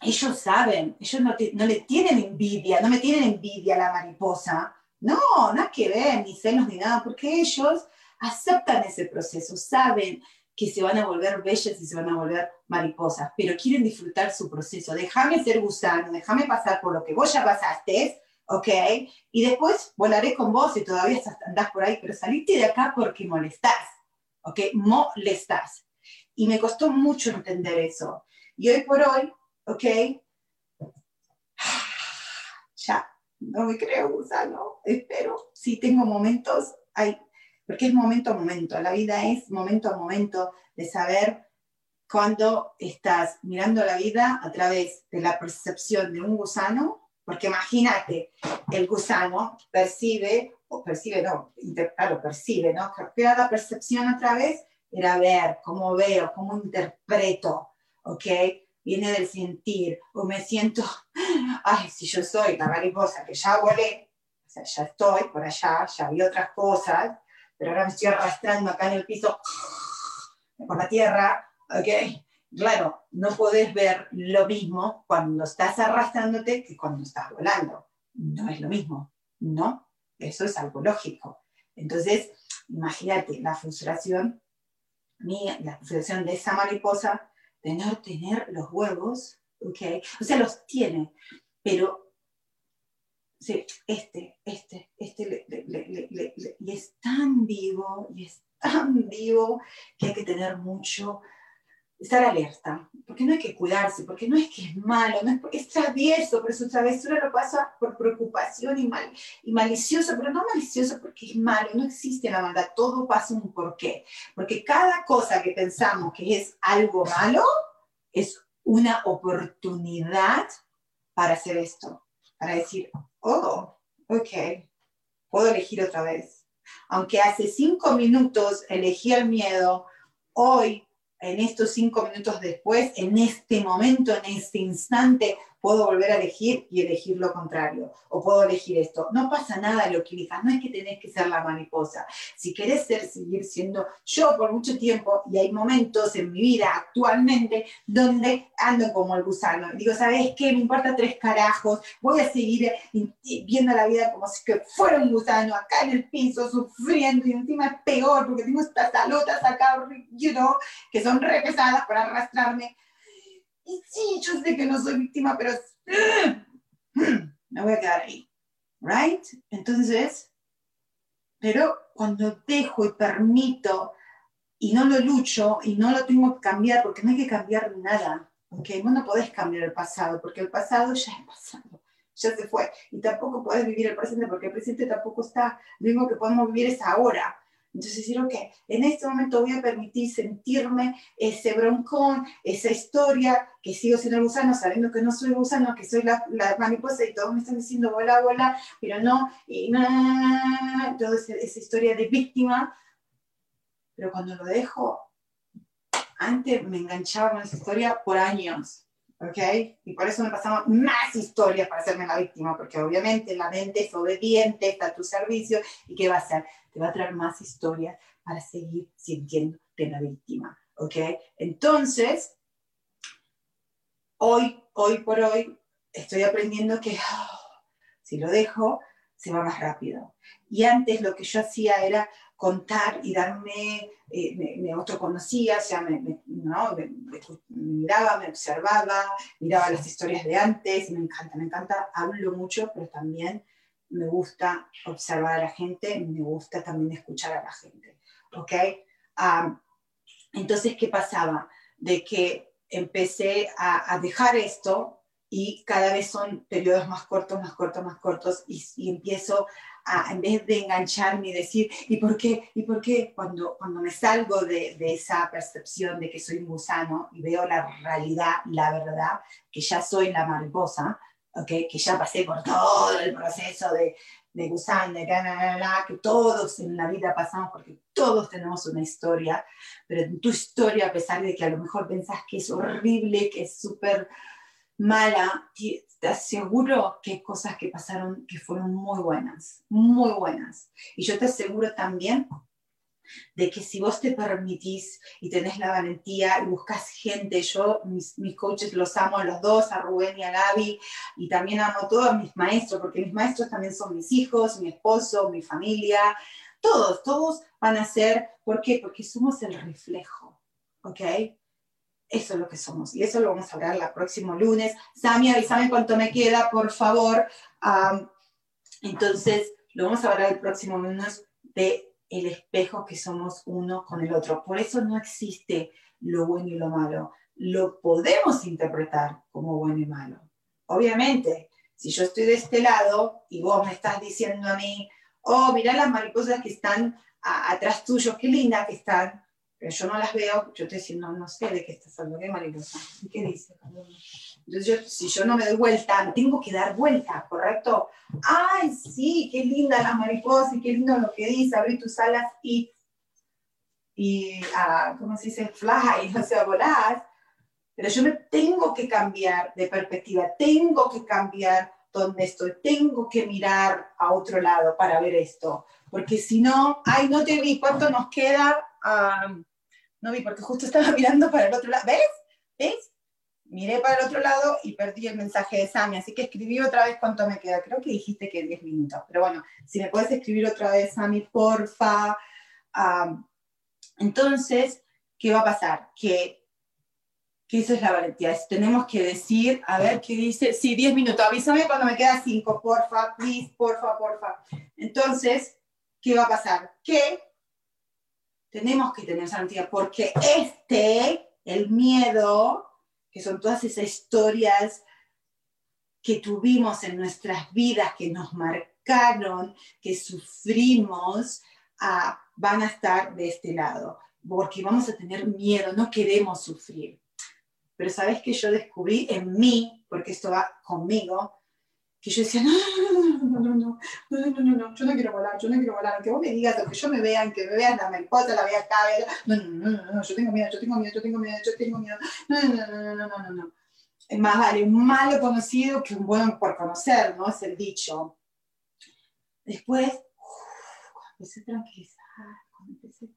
Ellos saben, ellos no, no, le tienen envidia, no me tienen envidia a la mariposa, no, nada que ver, ni celos ni nada, porque ellos aceptan ese proceso, saben que se van a volver bellas y se van a volver mariposas, pero quieren disfrutar su proceso. Déjame ser gusano, déjame pasar por lo que vos ya pasaste, ¿ok? Y después volaré con vos y todavía andás por ahí, pero saliste de acá porque molestás, ¿ok? Molestás. Y me costó mucho entender eso. Y hoy por hoy, ¿ok? Ya, no me creo gusano, espero. Si tengo momentos, hay, porque es momento a momento, la vida es momento a momento de saber cuando estás mirando la vida a través de la percepción de un gusano porque imagínate, el gusano percibe, o percibe, no, claro, percibe, ¿no? Pero la percepción otra vez era ver, cómo veo, cómo interpreto, ¿ok? Viene del sentir, o me siento, ay, si yo soy la mariposa que ya volé, o sea, ya estoy por allá, ya vi otras cosas, pero ahora me estoy arrastrando acá en el piso, por la tierra, ¿ok? Claro, no podés ver lo mismo cuando estás arrastrándote que cuando estás volando. No es lo mismo, ¿no? Eso es algo lógico. Entonces, imagínate la frustración mía, la frustración de esa mariposa de no tener los huevos, ¿ok? O sea, los tiene, pero este, este, este, y es tan vivo, y es tan vivo que hay que tener mucho estar alerta, porque no hay que cuidarse, porque no es que es malo, no es, es travieso, pero su travesura lo pasa por preocupación y, mal, y malicioso, pero no malicioso porque es malo, no existe la maldad, todo pasa un porqué, porque cada cosa que pensamos que es algo malo es una oportunidad para hacer esto, para decir, oh, ok, puedo elegir otra vez. Aunque hace cinco minutos elegí el miedo, hoy en estos cinco minutos después, en este momento, en este instante, puedo volver a elegir y elegir lo contrario, o puedo elegir esto. No pasa nada lo que elijas, no es que tenés que ser la mariposa. Si querés ser, seguir siendo yo por mucho tiempo, y hay momentos en mi vida actualmente donde ando como el gusano. Digo, ¿sabes qué? Me importa tres carajos, voy a seguir viendo la vida como si fuera un gusano acá en el piso, sufriendo, y encima es peor porque tengo estas alotas acá, you know, que son re pesadas para arrastrarme y sí, yo sé que no soy víctima, pero me voy a quedar ahí. ¿Right? Entonces, pero cuando dejo y permito y no lo lucho y no lo tengo que cambiar porque no hay que cambiar nada. ¿okay? Vos no podés cambiar el pasado porque el pasado ya es pasado, ya se fue. Y tampoco podés vivir el presente porque el presente tampoco está. Lo único que podemos vivir es ahora. Entonces decir, ok, en este momento voy a permitir sentirme ese broncón, esa historia, que sigo siendo el gusano, sabiendo que no soy gusano, que soy la, la mariposa y todos me están diciendo, bola, bola, pero no, y no, toda esa, esa historia de víctima. Pero cuando lo dejo, antes me enganchaba con esa historia por años. ¿Ok? Y por eso me pasaban más historias para hacerme la víctima, porque obviamente la mente es obediente, está a tu servicio, ¿y qué va a hacer? Te va a traer más historias para seguir sintiéndote la víctima, ¿ok? Entonces, hoy, hoy por hoy, estoy aprendiendo que oh, si lo dejo, se va más rápido. Y antes lo que yo hacía era contar y darme, eh, me, me, autoconocía, o sea, me, me, ¿no? me, miraba, me observaba, miraba las historias de antes, me encanta, me encanta, hablo mucho, pero también me gusta observar a la gente, me gusta también escuchar a la gente, ¿ok? Um, entonces, ¿qué pasaba? De que empecé a, a, dejar esto y cada vez son periodos más cortos, más cortos, más cortos y, y empiezo a, en vez de engancharme y decir, ¿y por qué? ¿Y por qué? Cuando, cuando me salgo de, de, esa percepción de que soy un gusano y veo la realidad, la verdad, que ya soy la mariposa, ¿okay? que ya pasé por todo el proceso de, de gusano, de la, la, la, que todos en la vida pasamos, porque todos tenemos una historia, pero en tu historia, a pesar de que a lo mejor pensás que es horrible, que es súper mala, te aseguro que hay cosas que pasaron que fueron muy buenas, muy buenas. Y yo te aseguro también de que si vos te permitís y tenés la valentía y buscas gente, yo mis, mis, coaches los amo a los dos, a Rubén y a Gaby, y también amo a todos mis maestros, porque mis maestros también son mis hijos, mi esposo, mi familia, todos, todos van a ser, ¿por qué? Porque somos el reflejo, ¿ok? Eso es lo que somos. Y eso lo vamos a hablar el próximo lunes. Sami, avísame cuánto me queda, por favor. Entonces, lo vamos a hablar el próximo lunes de el espejo que somos uno con el otro. Por eso no existe lo bueno y lo malo. Lo podemos interpretar como bueno y malo. Obviamente, si yo estoy de este lado y vos me estás diciendo a mí, oh, mira las mariposas que están atrás tuyo, qué lindas que están pero yo no las veo, yo te decía, no, no sé de qué estás hablando, qué mariposa, ¿qué dice? Entonces, yo, si yo no me doy vuelta, tengo que dar vuelta, ¿correcto? Ay, sí, qué linda la mariposa y qué lindo lo que dice, abrir tus alas y, y uh, ¿cómo se dice? Fly, o sea, volar. Pero yo me tengo que cambiar de perspectiva, tengo que cambiar donde estoy, tengo que mirar a otro lado para ver esto, porque si no, ay, no te vi, ¿cuánto nos queda? Um, no vi porque justo estaba mirando para el otro lado. ¿Ves? ¿Ves? Miré para el otro lado y perdí el mensaje de Sami, así que escribí otra vez cuánto me queda. Creo que dijiste que 10 minutos, pero bueno, si me puedes escribir otra vez, Sami, porfa. Um, entonces, ¿qué va a pasar? Que, que es la valentía. Tenemos que decir, a ver qué dice. Sí, 10 minutos. Avísame cuando me queda 5, porfa, please, porfa, porfa. Entonces, ¿qué va a pasar? Que tenemos que tener santidad porque este, el miedo, que son todas esas historias que tuvimos en nuestras vidas, que nos marcaron, que sufrimos, uh, van a estar de este lado, porque vamos a tener miedo, no queremos sufrir. Pero sabes que yo descubrí en mí, porque esto va conmigo, que yo decía, no, no, no, no, no, no, no, no, no, yo no quiero volar, yo no quiero volar, aunque vos me digas, que yo me vean, que me vean la mariposa, la vea acá, no, no, no, no, no, yo tengo miedo, yo tengo miedo, yo tengo miedo, yo tengo miedo, no, no, no, no, no, no, no, no. Es más vale un malo conocido que un bueno por conocer, ¿no? Es el dicho. Después, uff, empecé a tranquilizar, empecé a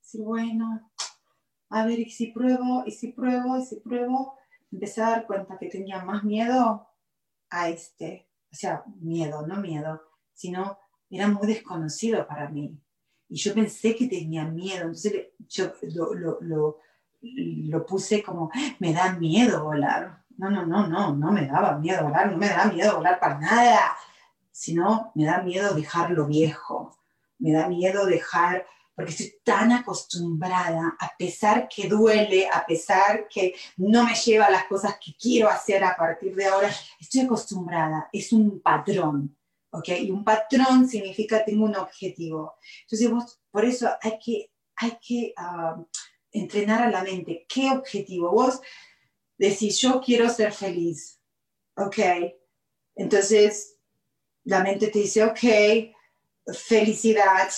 decir, bueno, a ver, y si pruebo, y si pruebo, y si pruebo, empecé a dar cuenta que tenía más miedo a este, o sea, miedo, no miedo, sino era muy desconocido para mí. Y yo pensé que tenía miedo, entonces yo lo, lo, lo, lo puse como, me da miedo volar. No, no, no, no, no me daba miedo volar, no me da miedo volar para nada, sino me da miedo dejar lo viejo, me da miedo dejar porque estoy tan acostumbrada, a pesar que duele, a pesar que no me lleva a las cosas que quiero hacer a partir de ahora, estoy acostumbrada, es un patrón, ¿ok? Y un patrón significa tengo un objetivo. Entonces, vos, por eso hay que, hay que ah, entrenar a la mente, ¿qué objetivo? Vos decís, yo quiero ser feliz, ¿ok? Entonces, la mente te dice, ok, felicidad,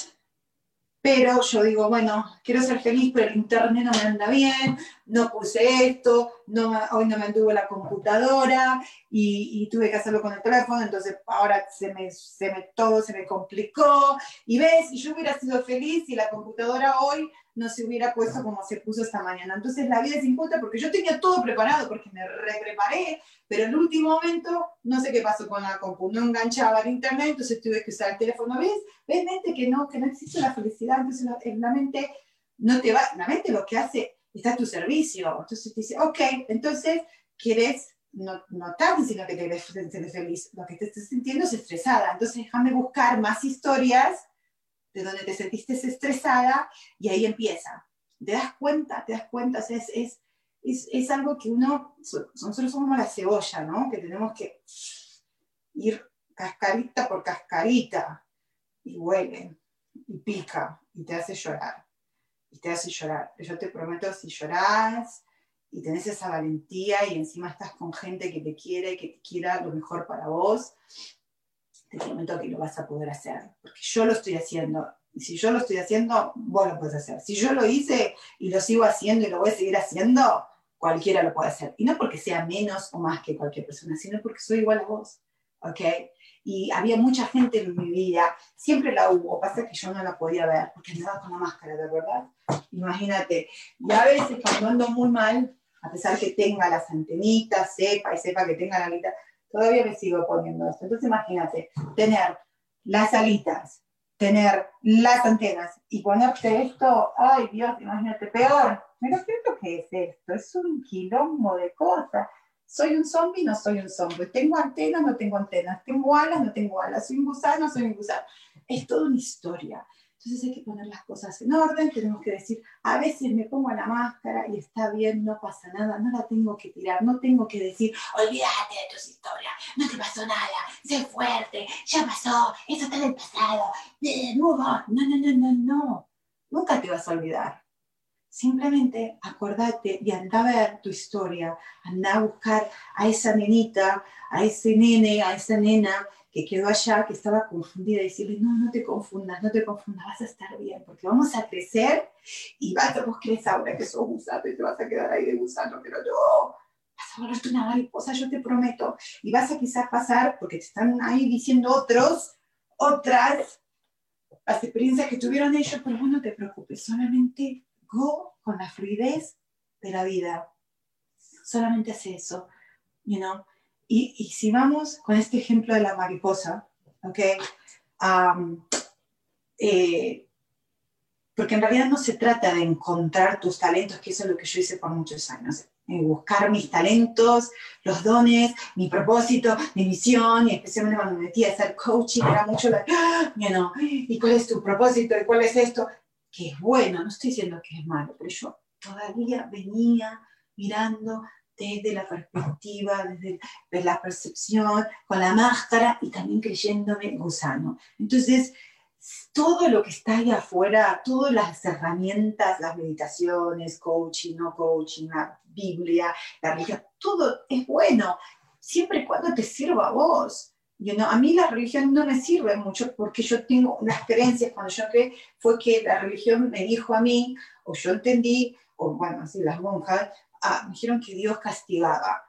pero yo digo, bueno, quiero ser feliz, pero el internet no me anda bien, no puse esto, no, hoy no me anduvo la computadora y, tuve que hacerlo con el teléfono, entonces ahora se me, se me, todo se me complicó. Y ves, si yo hubiera sido feliz y la computadora hoy no se hubiera puesto como se puso esta mañana. Entonces la vida es injusta porque yo tenía todo preparado, porque me repreparé, pero en el último momento no sé qué pasó con la compu, no enganchaba al internet, entonces tuve que usar el teléfono. ¿Ves? ¿Ves, mente, que no, que no existe la felicidad? Entonces la, la mente no te va, la mente lo que hace está a tu servicio. Entonces te dice, ok, entonces quieres no, no estar diciendo que te ves feliz, lo que te estás sintiendo es estresada. Entonces déjame buscar más historias de donde te sentiste estresada y ahí empieza. Te das cuenta, te das cuenta, es, es, es, algo que uno, nosotros somos la cebolla, ¿no? Que tenemos que ir cascarita por cascarita y huele y pica y te hace llorar y te hace llorar. Yo te prometo, si lloras y tenés esa valentía y encima estás con gente que te quiere, que te quiera lo mejor para vos, te prometo que lo vas a poder hacer, porque yo lo estoy haciendo. Y si yo lo estoy haciendo, vos lo puedes hacer. Si yo lo hice y lo sigo haciendo y lo voy a seguir haciendo, cualquiera lo puede hacer. Y no porque sea menos o más que cualquier persona, sino porque soy igual a vos. ¿Ok? Y había mucha gente en mi vida, siempre la hubo, pasa que yo no la podía ver porque andaba con la máscara, de verdad. Imagínate. Y a veces cuando ando muy mal, a pesar que tenga las antenitas, sepa y sepa que tenga la alita, todavía me sigo poniendo esto. Entonces imagínate, tener las alitas, tener las antenas y ponerte esto, ay Dios, imagínate, peor. Pero ¿qué es lo que es esto? Es un quilombo de cosas. Soy un zombie, no soy un zombie. Tengo antenas, no tengo antenas. Tengo alas, no tengo alas. Soy un gusano, soy un gusano. Es toda una historia. Entonces hay que poner las cosas en orden, tenemos que decir, a veces me pongo la máscara y está bien, no pasa nada, no la tengo que tirar, no tengo que decir, olvídate de tus historias, no te pasó nada, sé fuerte, ya pasó, eso está en el pasado, no, no, no, no, no, no, nunca te vas a olvidar. Simplemente acuérdate y anda a ver tu historia, anda a buscar a esa nenita, a ese nene, a esa nena que quedó allá, que estaba confundida, y decirle, no, no te confundas, no te confundas, vas a estar bien, porque vamos a crecer y vas a, vos crees ahora que sos gusano y te vas a quedar ahí de gusano, pero no, vas a volverte una mariposa, yo te prometo, y vas a quizás pasar, porque te están ahí diciendo otros, otras, las experiencias que tuvieron ellos, pero bueno, no te preocupes, solamente go con la fluidez de la vida, solamente hace eso, you know, y, si vamos con este ejemplo de la mariposa, ¿ok? Eh, porque en realidad no se trata de encontrar tus talentos, que eso es lo que yo hice por muchos años. Eh, buscar mis talentos, los dones, mi propósito, mi misión, y especialmente cuando me metí a hacer coaching, era mucho la, you know, ¿y cuál es tu propósito? ¿Y cuál es esto? Que es bueno, no estoy diciendo que es malo, pero yo todavía venía mirando desde la perspectiva, desde, la percepción, con la máscara y también creyéndome gusano. Entonces, todo lo que está ahí afuera, todas las herramientas, las meditaciones, coaching, no coaching, la Biblia, la religión, todo es bueno, siempre y cuando te sirva a vos. You know, a mí la religión no me sirve mucho porque yo tengo unas creencias, cuando yo creí, fue que la religión me dijo a mí, o yo entendí, o bueno, así las monjas, ah, me dijeron que Dios castigaba.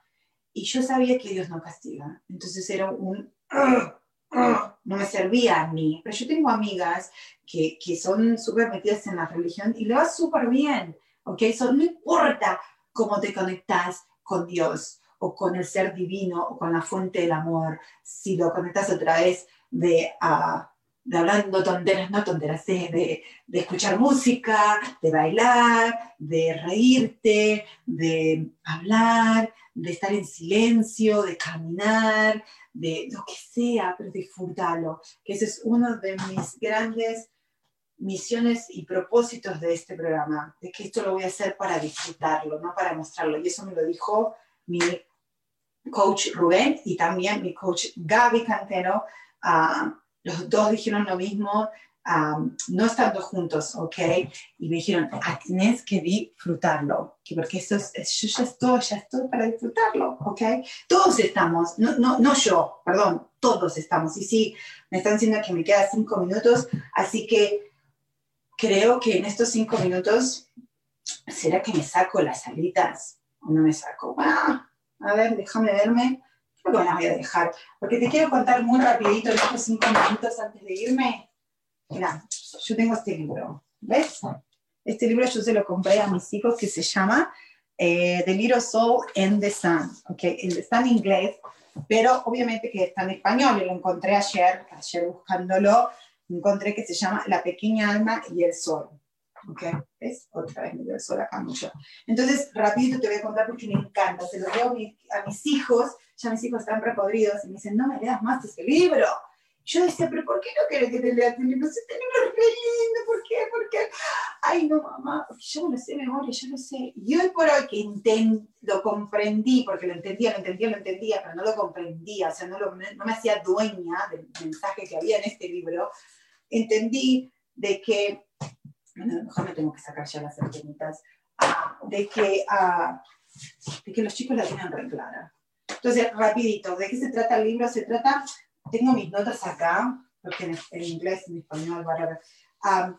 Y yo sabía que Dios no castiga. Entonces era un... no me servía a mí. Pero yo tengo amigas que, que son súper metidas en la religión y le va súper bien. ¿Ok? Eso no importa cómo te conectas con Dios o con el ser divino o con la fuente del amor. Si lo conectas a través de... Uh, de hablando tonteras, no tonteras, de, de, escuchar música, de bailar, de reírte, de hablar, de estar en silencio, de caminar, de lo que sea, pero disfrútalo. Que ese es uno de mis grandes misiones y propósitos de este programa, de que esto lo voy a hacer para disfrutarlo, no para mostrarlo. Y eso me lo dijo mi coach Rubén y también mi coach Gaby Cantero. Los dos dijeron lo mismo, no estando juntos, ¿ok? Y me dijeron, ah, tienes que disfrutarlo, porque eso es, yo ya estoy, ya estoy para disfrutarlo, ¿ok? Todos estamos, no, no, no yo, perdón, todos estamos. Y sí, me están diciendo que me quedan cinco minutos, así que creo que en estos cinco minutos, ¿será que me saco las alitas o no me saco? Ah, a ver, déjame verme. Creo que me las voy a dejar, porque te quiero contar muy rapidito en estos cinco minutos antes de irme Mira, yo tengo este libro, ¿ves? Este libro yo se lo compré a mis hijos que se llama eh, The Little Soul and the Sun, ¿ok? Está en inglés, pero obviamente que está en español y lo encontré ayer, ayer buscándolo, encontré que se llama La Pequeña Alma y el Sol. ¿Ok? ¿Ves? Otra vez me dio el sol acá mucho. Entonces, rapidito te voy a contar porque me encanta. Se lo leo a, a mis hijos, ya mis hijos están repodridos y me dicen, no me leas más ese libro. Yo decía, pero ¿por qué no querés que te lea este libro? Este libro es re lindo, ¿por qué? ¿Por qué? Ay, no, mamá, yo no lo sé memoria, yo lo sé. Y hoy por hoy que lo comprendí, porque lo entendía, lo entendía, lo entendía, pero no lo comprendía, o sea, no, lo, no me hacía dueña del mensaje que había en este libro, entendí de que, bueno, mejor me tengo que sacar ya las antenitas, ah, de, que, ah, de que los chicos la tienen re clara. Entonces, rapidito, ¿de qué se trata el libro? Se trata tengo mis notas acá, porque en, inglés, en español, um,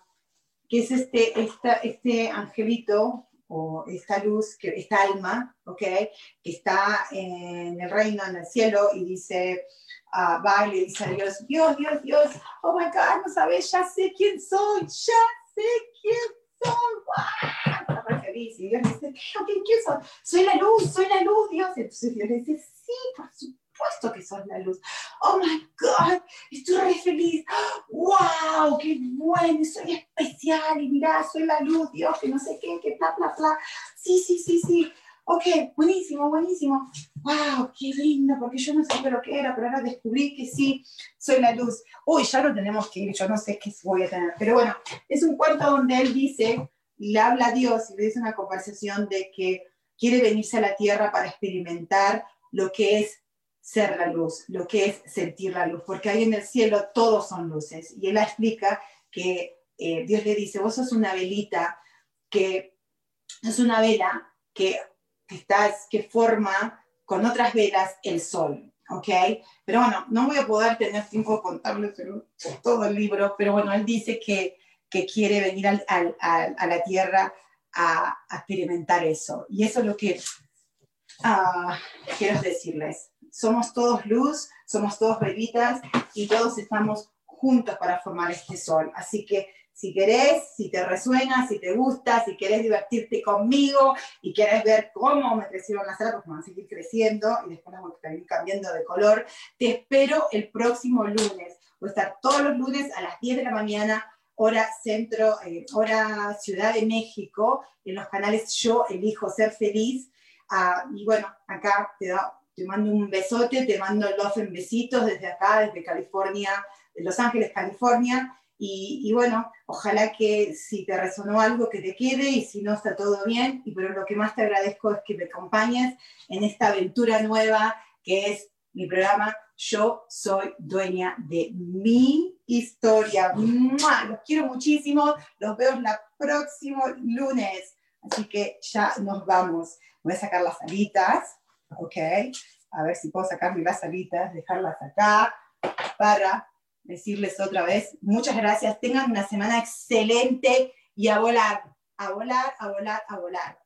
que es este, esta, este angelito o esta luz, que, esta alma, ¿ok? Que está en el reino, en el cielo, y dice, uh, va y le dice a Dios, Dios, Dios, Dios, oh my God, no sabes, ya sé quién soy, ya sé quién soy, wow. feliz. Y Dios le dice, ¿quién soy? Soy la luz, soy la luz, Dios. Entonces Dios le dice, sí, por supuesto supuesto que sos la luz. Oh my God, estoy re feliz. Wow, qué bueno, soy especial y mirá, soy la luz, Dios, que no sé qué, que bla, bla, bla. Sí, sí, sí, sí. Ok, buenísimo, buenísimo. Wow, qué lindo, porque yo no sabía lo que era, pero ahora descubrí que sí, soy la luz. Uy, ya no tenemos que ir, yo no sé qué voy a tener. Pero bueno, es un cuento donde él dice, le habla a Dios y le dice una conversación de que quiere venirse a la tierra para experimentar lo que es ser la luz, lo que es sentir la luz, porque ahí en el cielo todos son luces. Y él explica que eh, Dios le dice, vos sos una velita que es una vela que, que, que forma con otras velas el sol. ¿ok? Pero bueno, no voy a poder tener tiempo de contarles todo el libro, pero bueno, él dice que, que quiere venir al, al, a la tierra a, experimentar eso. Y eso es lo que uh, quiero decirles somos todos luz, somos todos bebitas y todos estamos juntos para formar este sol. Así que si querés, si te resuena, si te gusta, si querés divertirte conmigo y querés ver cómo me crecieron las alas, porque van a seguir creciendo y después vamos a ir cambiando de color, te espero el próximo lunes. Voy a estar todos los lunes a las 10 de la mañana, hora centro, eh, hora Ciudad de México, en los canales Yo Elijo Ser Feliz. Ah, y bueno, acá te da te mando un besote, te mando en besitos desde acá, desde California, Los Ángeles, California. Y, bueno, ojalá que si te resonó algo que te quede y si no está todo bien. Y pero lo que más te agradezco es que me acompañes en esta aventura nueva que es mi programa Yo soy dueña de mi historia. Los quiero muchísimo. Los veo el próximo lunes. Así que ya nos vamos. Voy a sacar las alitas. ¿ok? A ver si puedo sacarme las alitas, dejarlas acá para decirles otra vez, muchas gracias, tengan una semana excelente y a volar, a volar, a volar, a volar.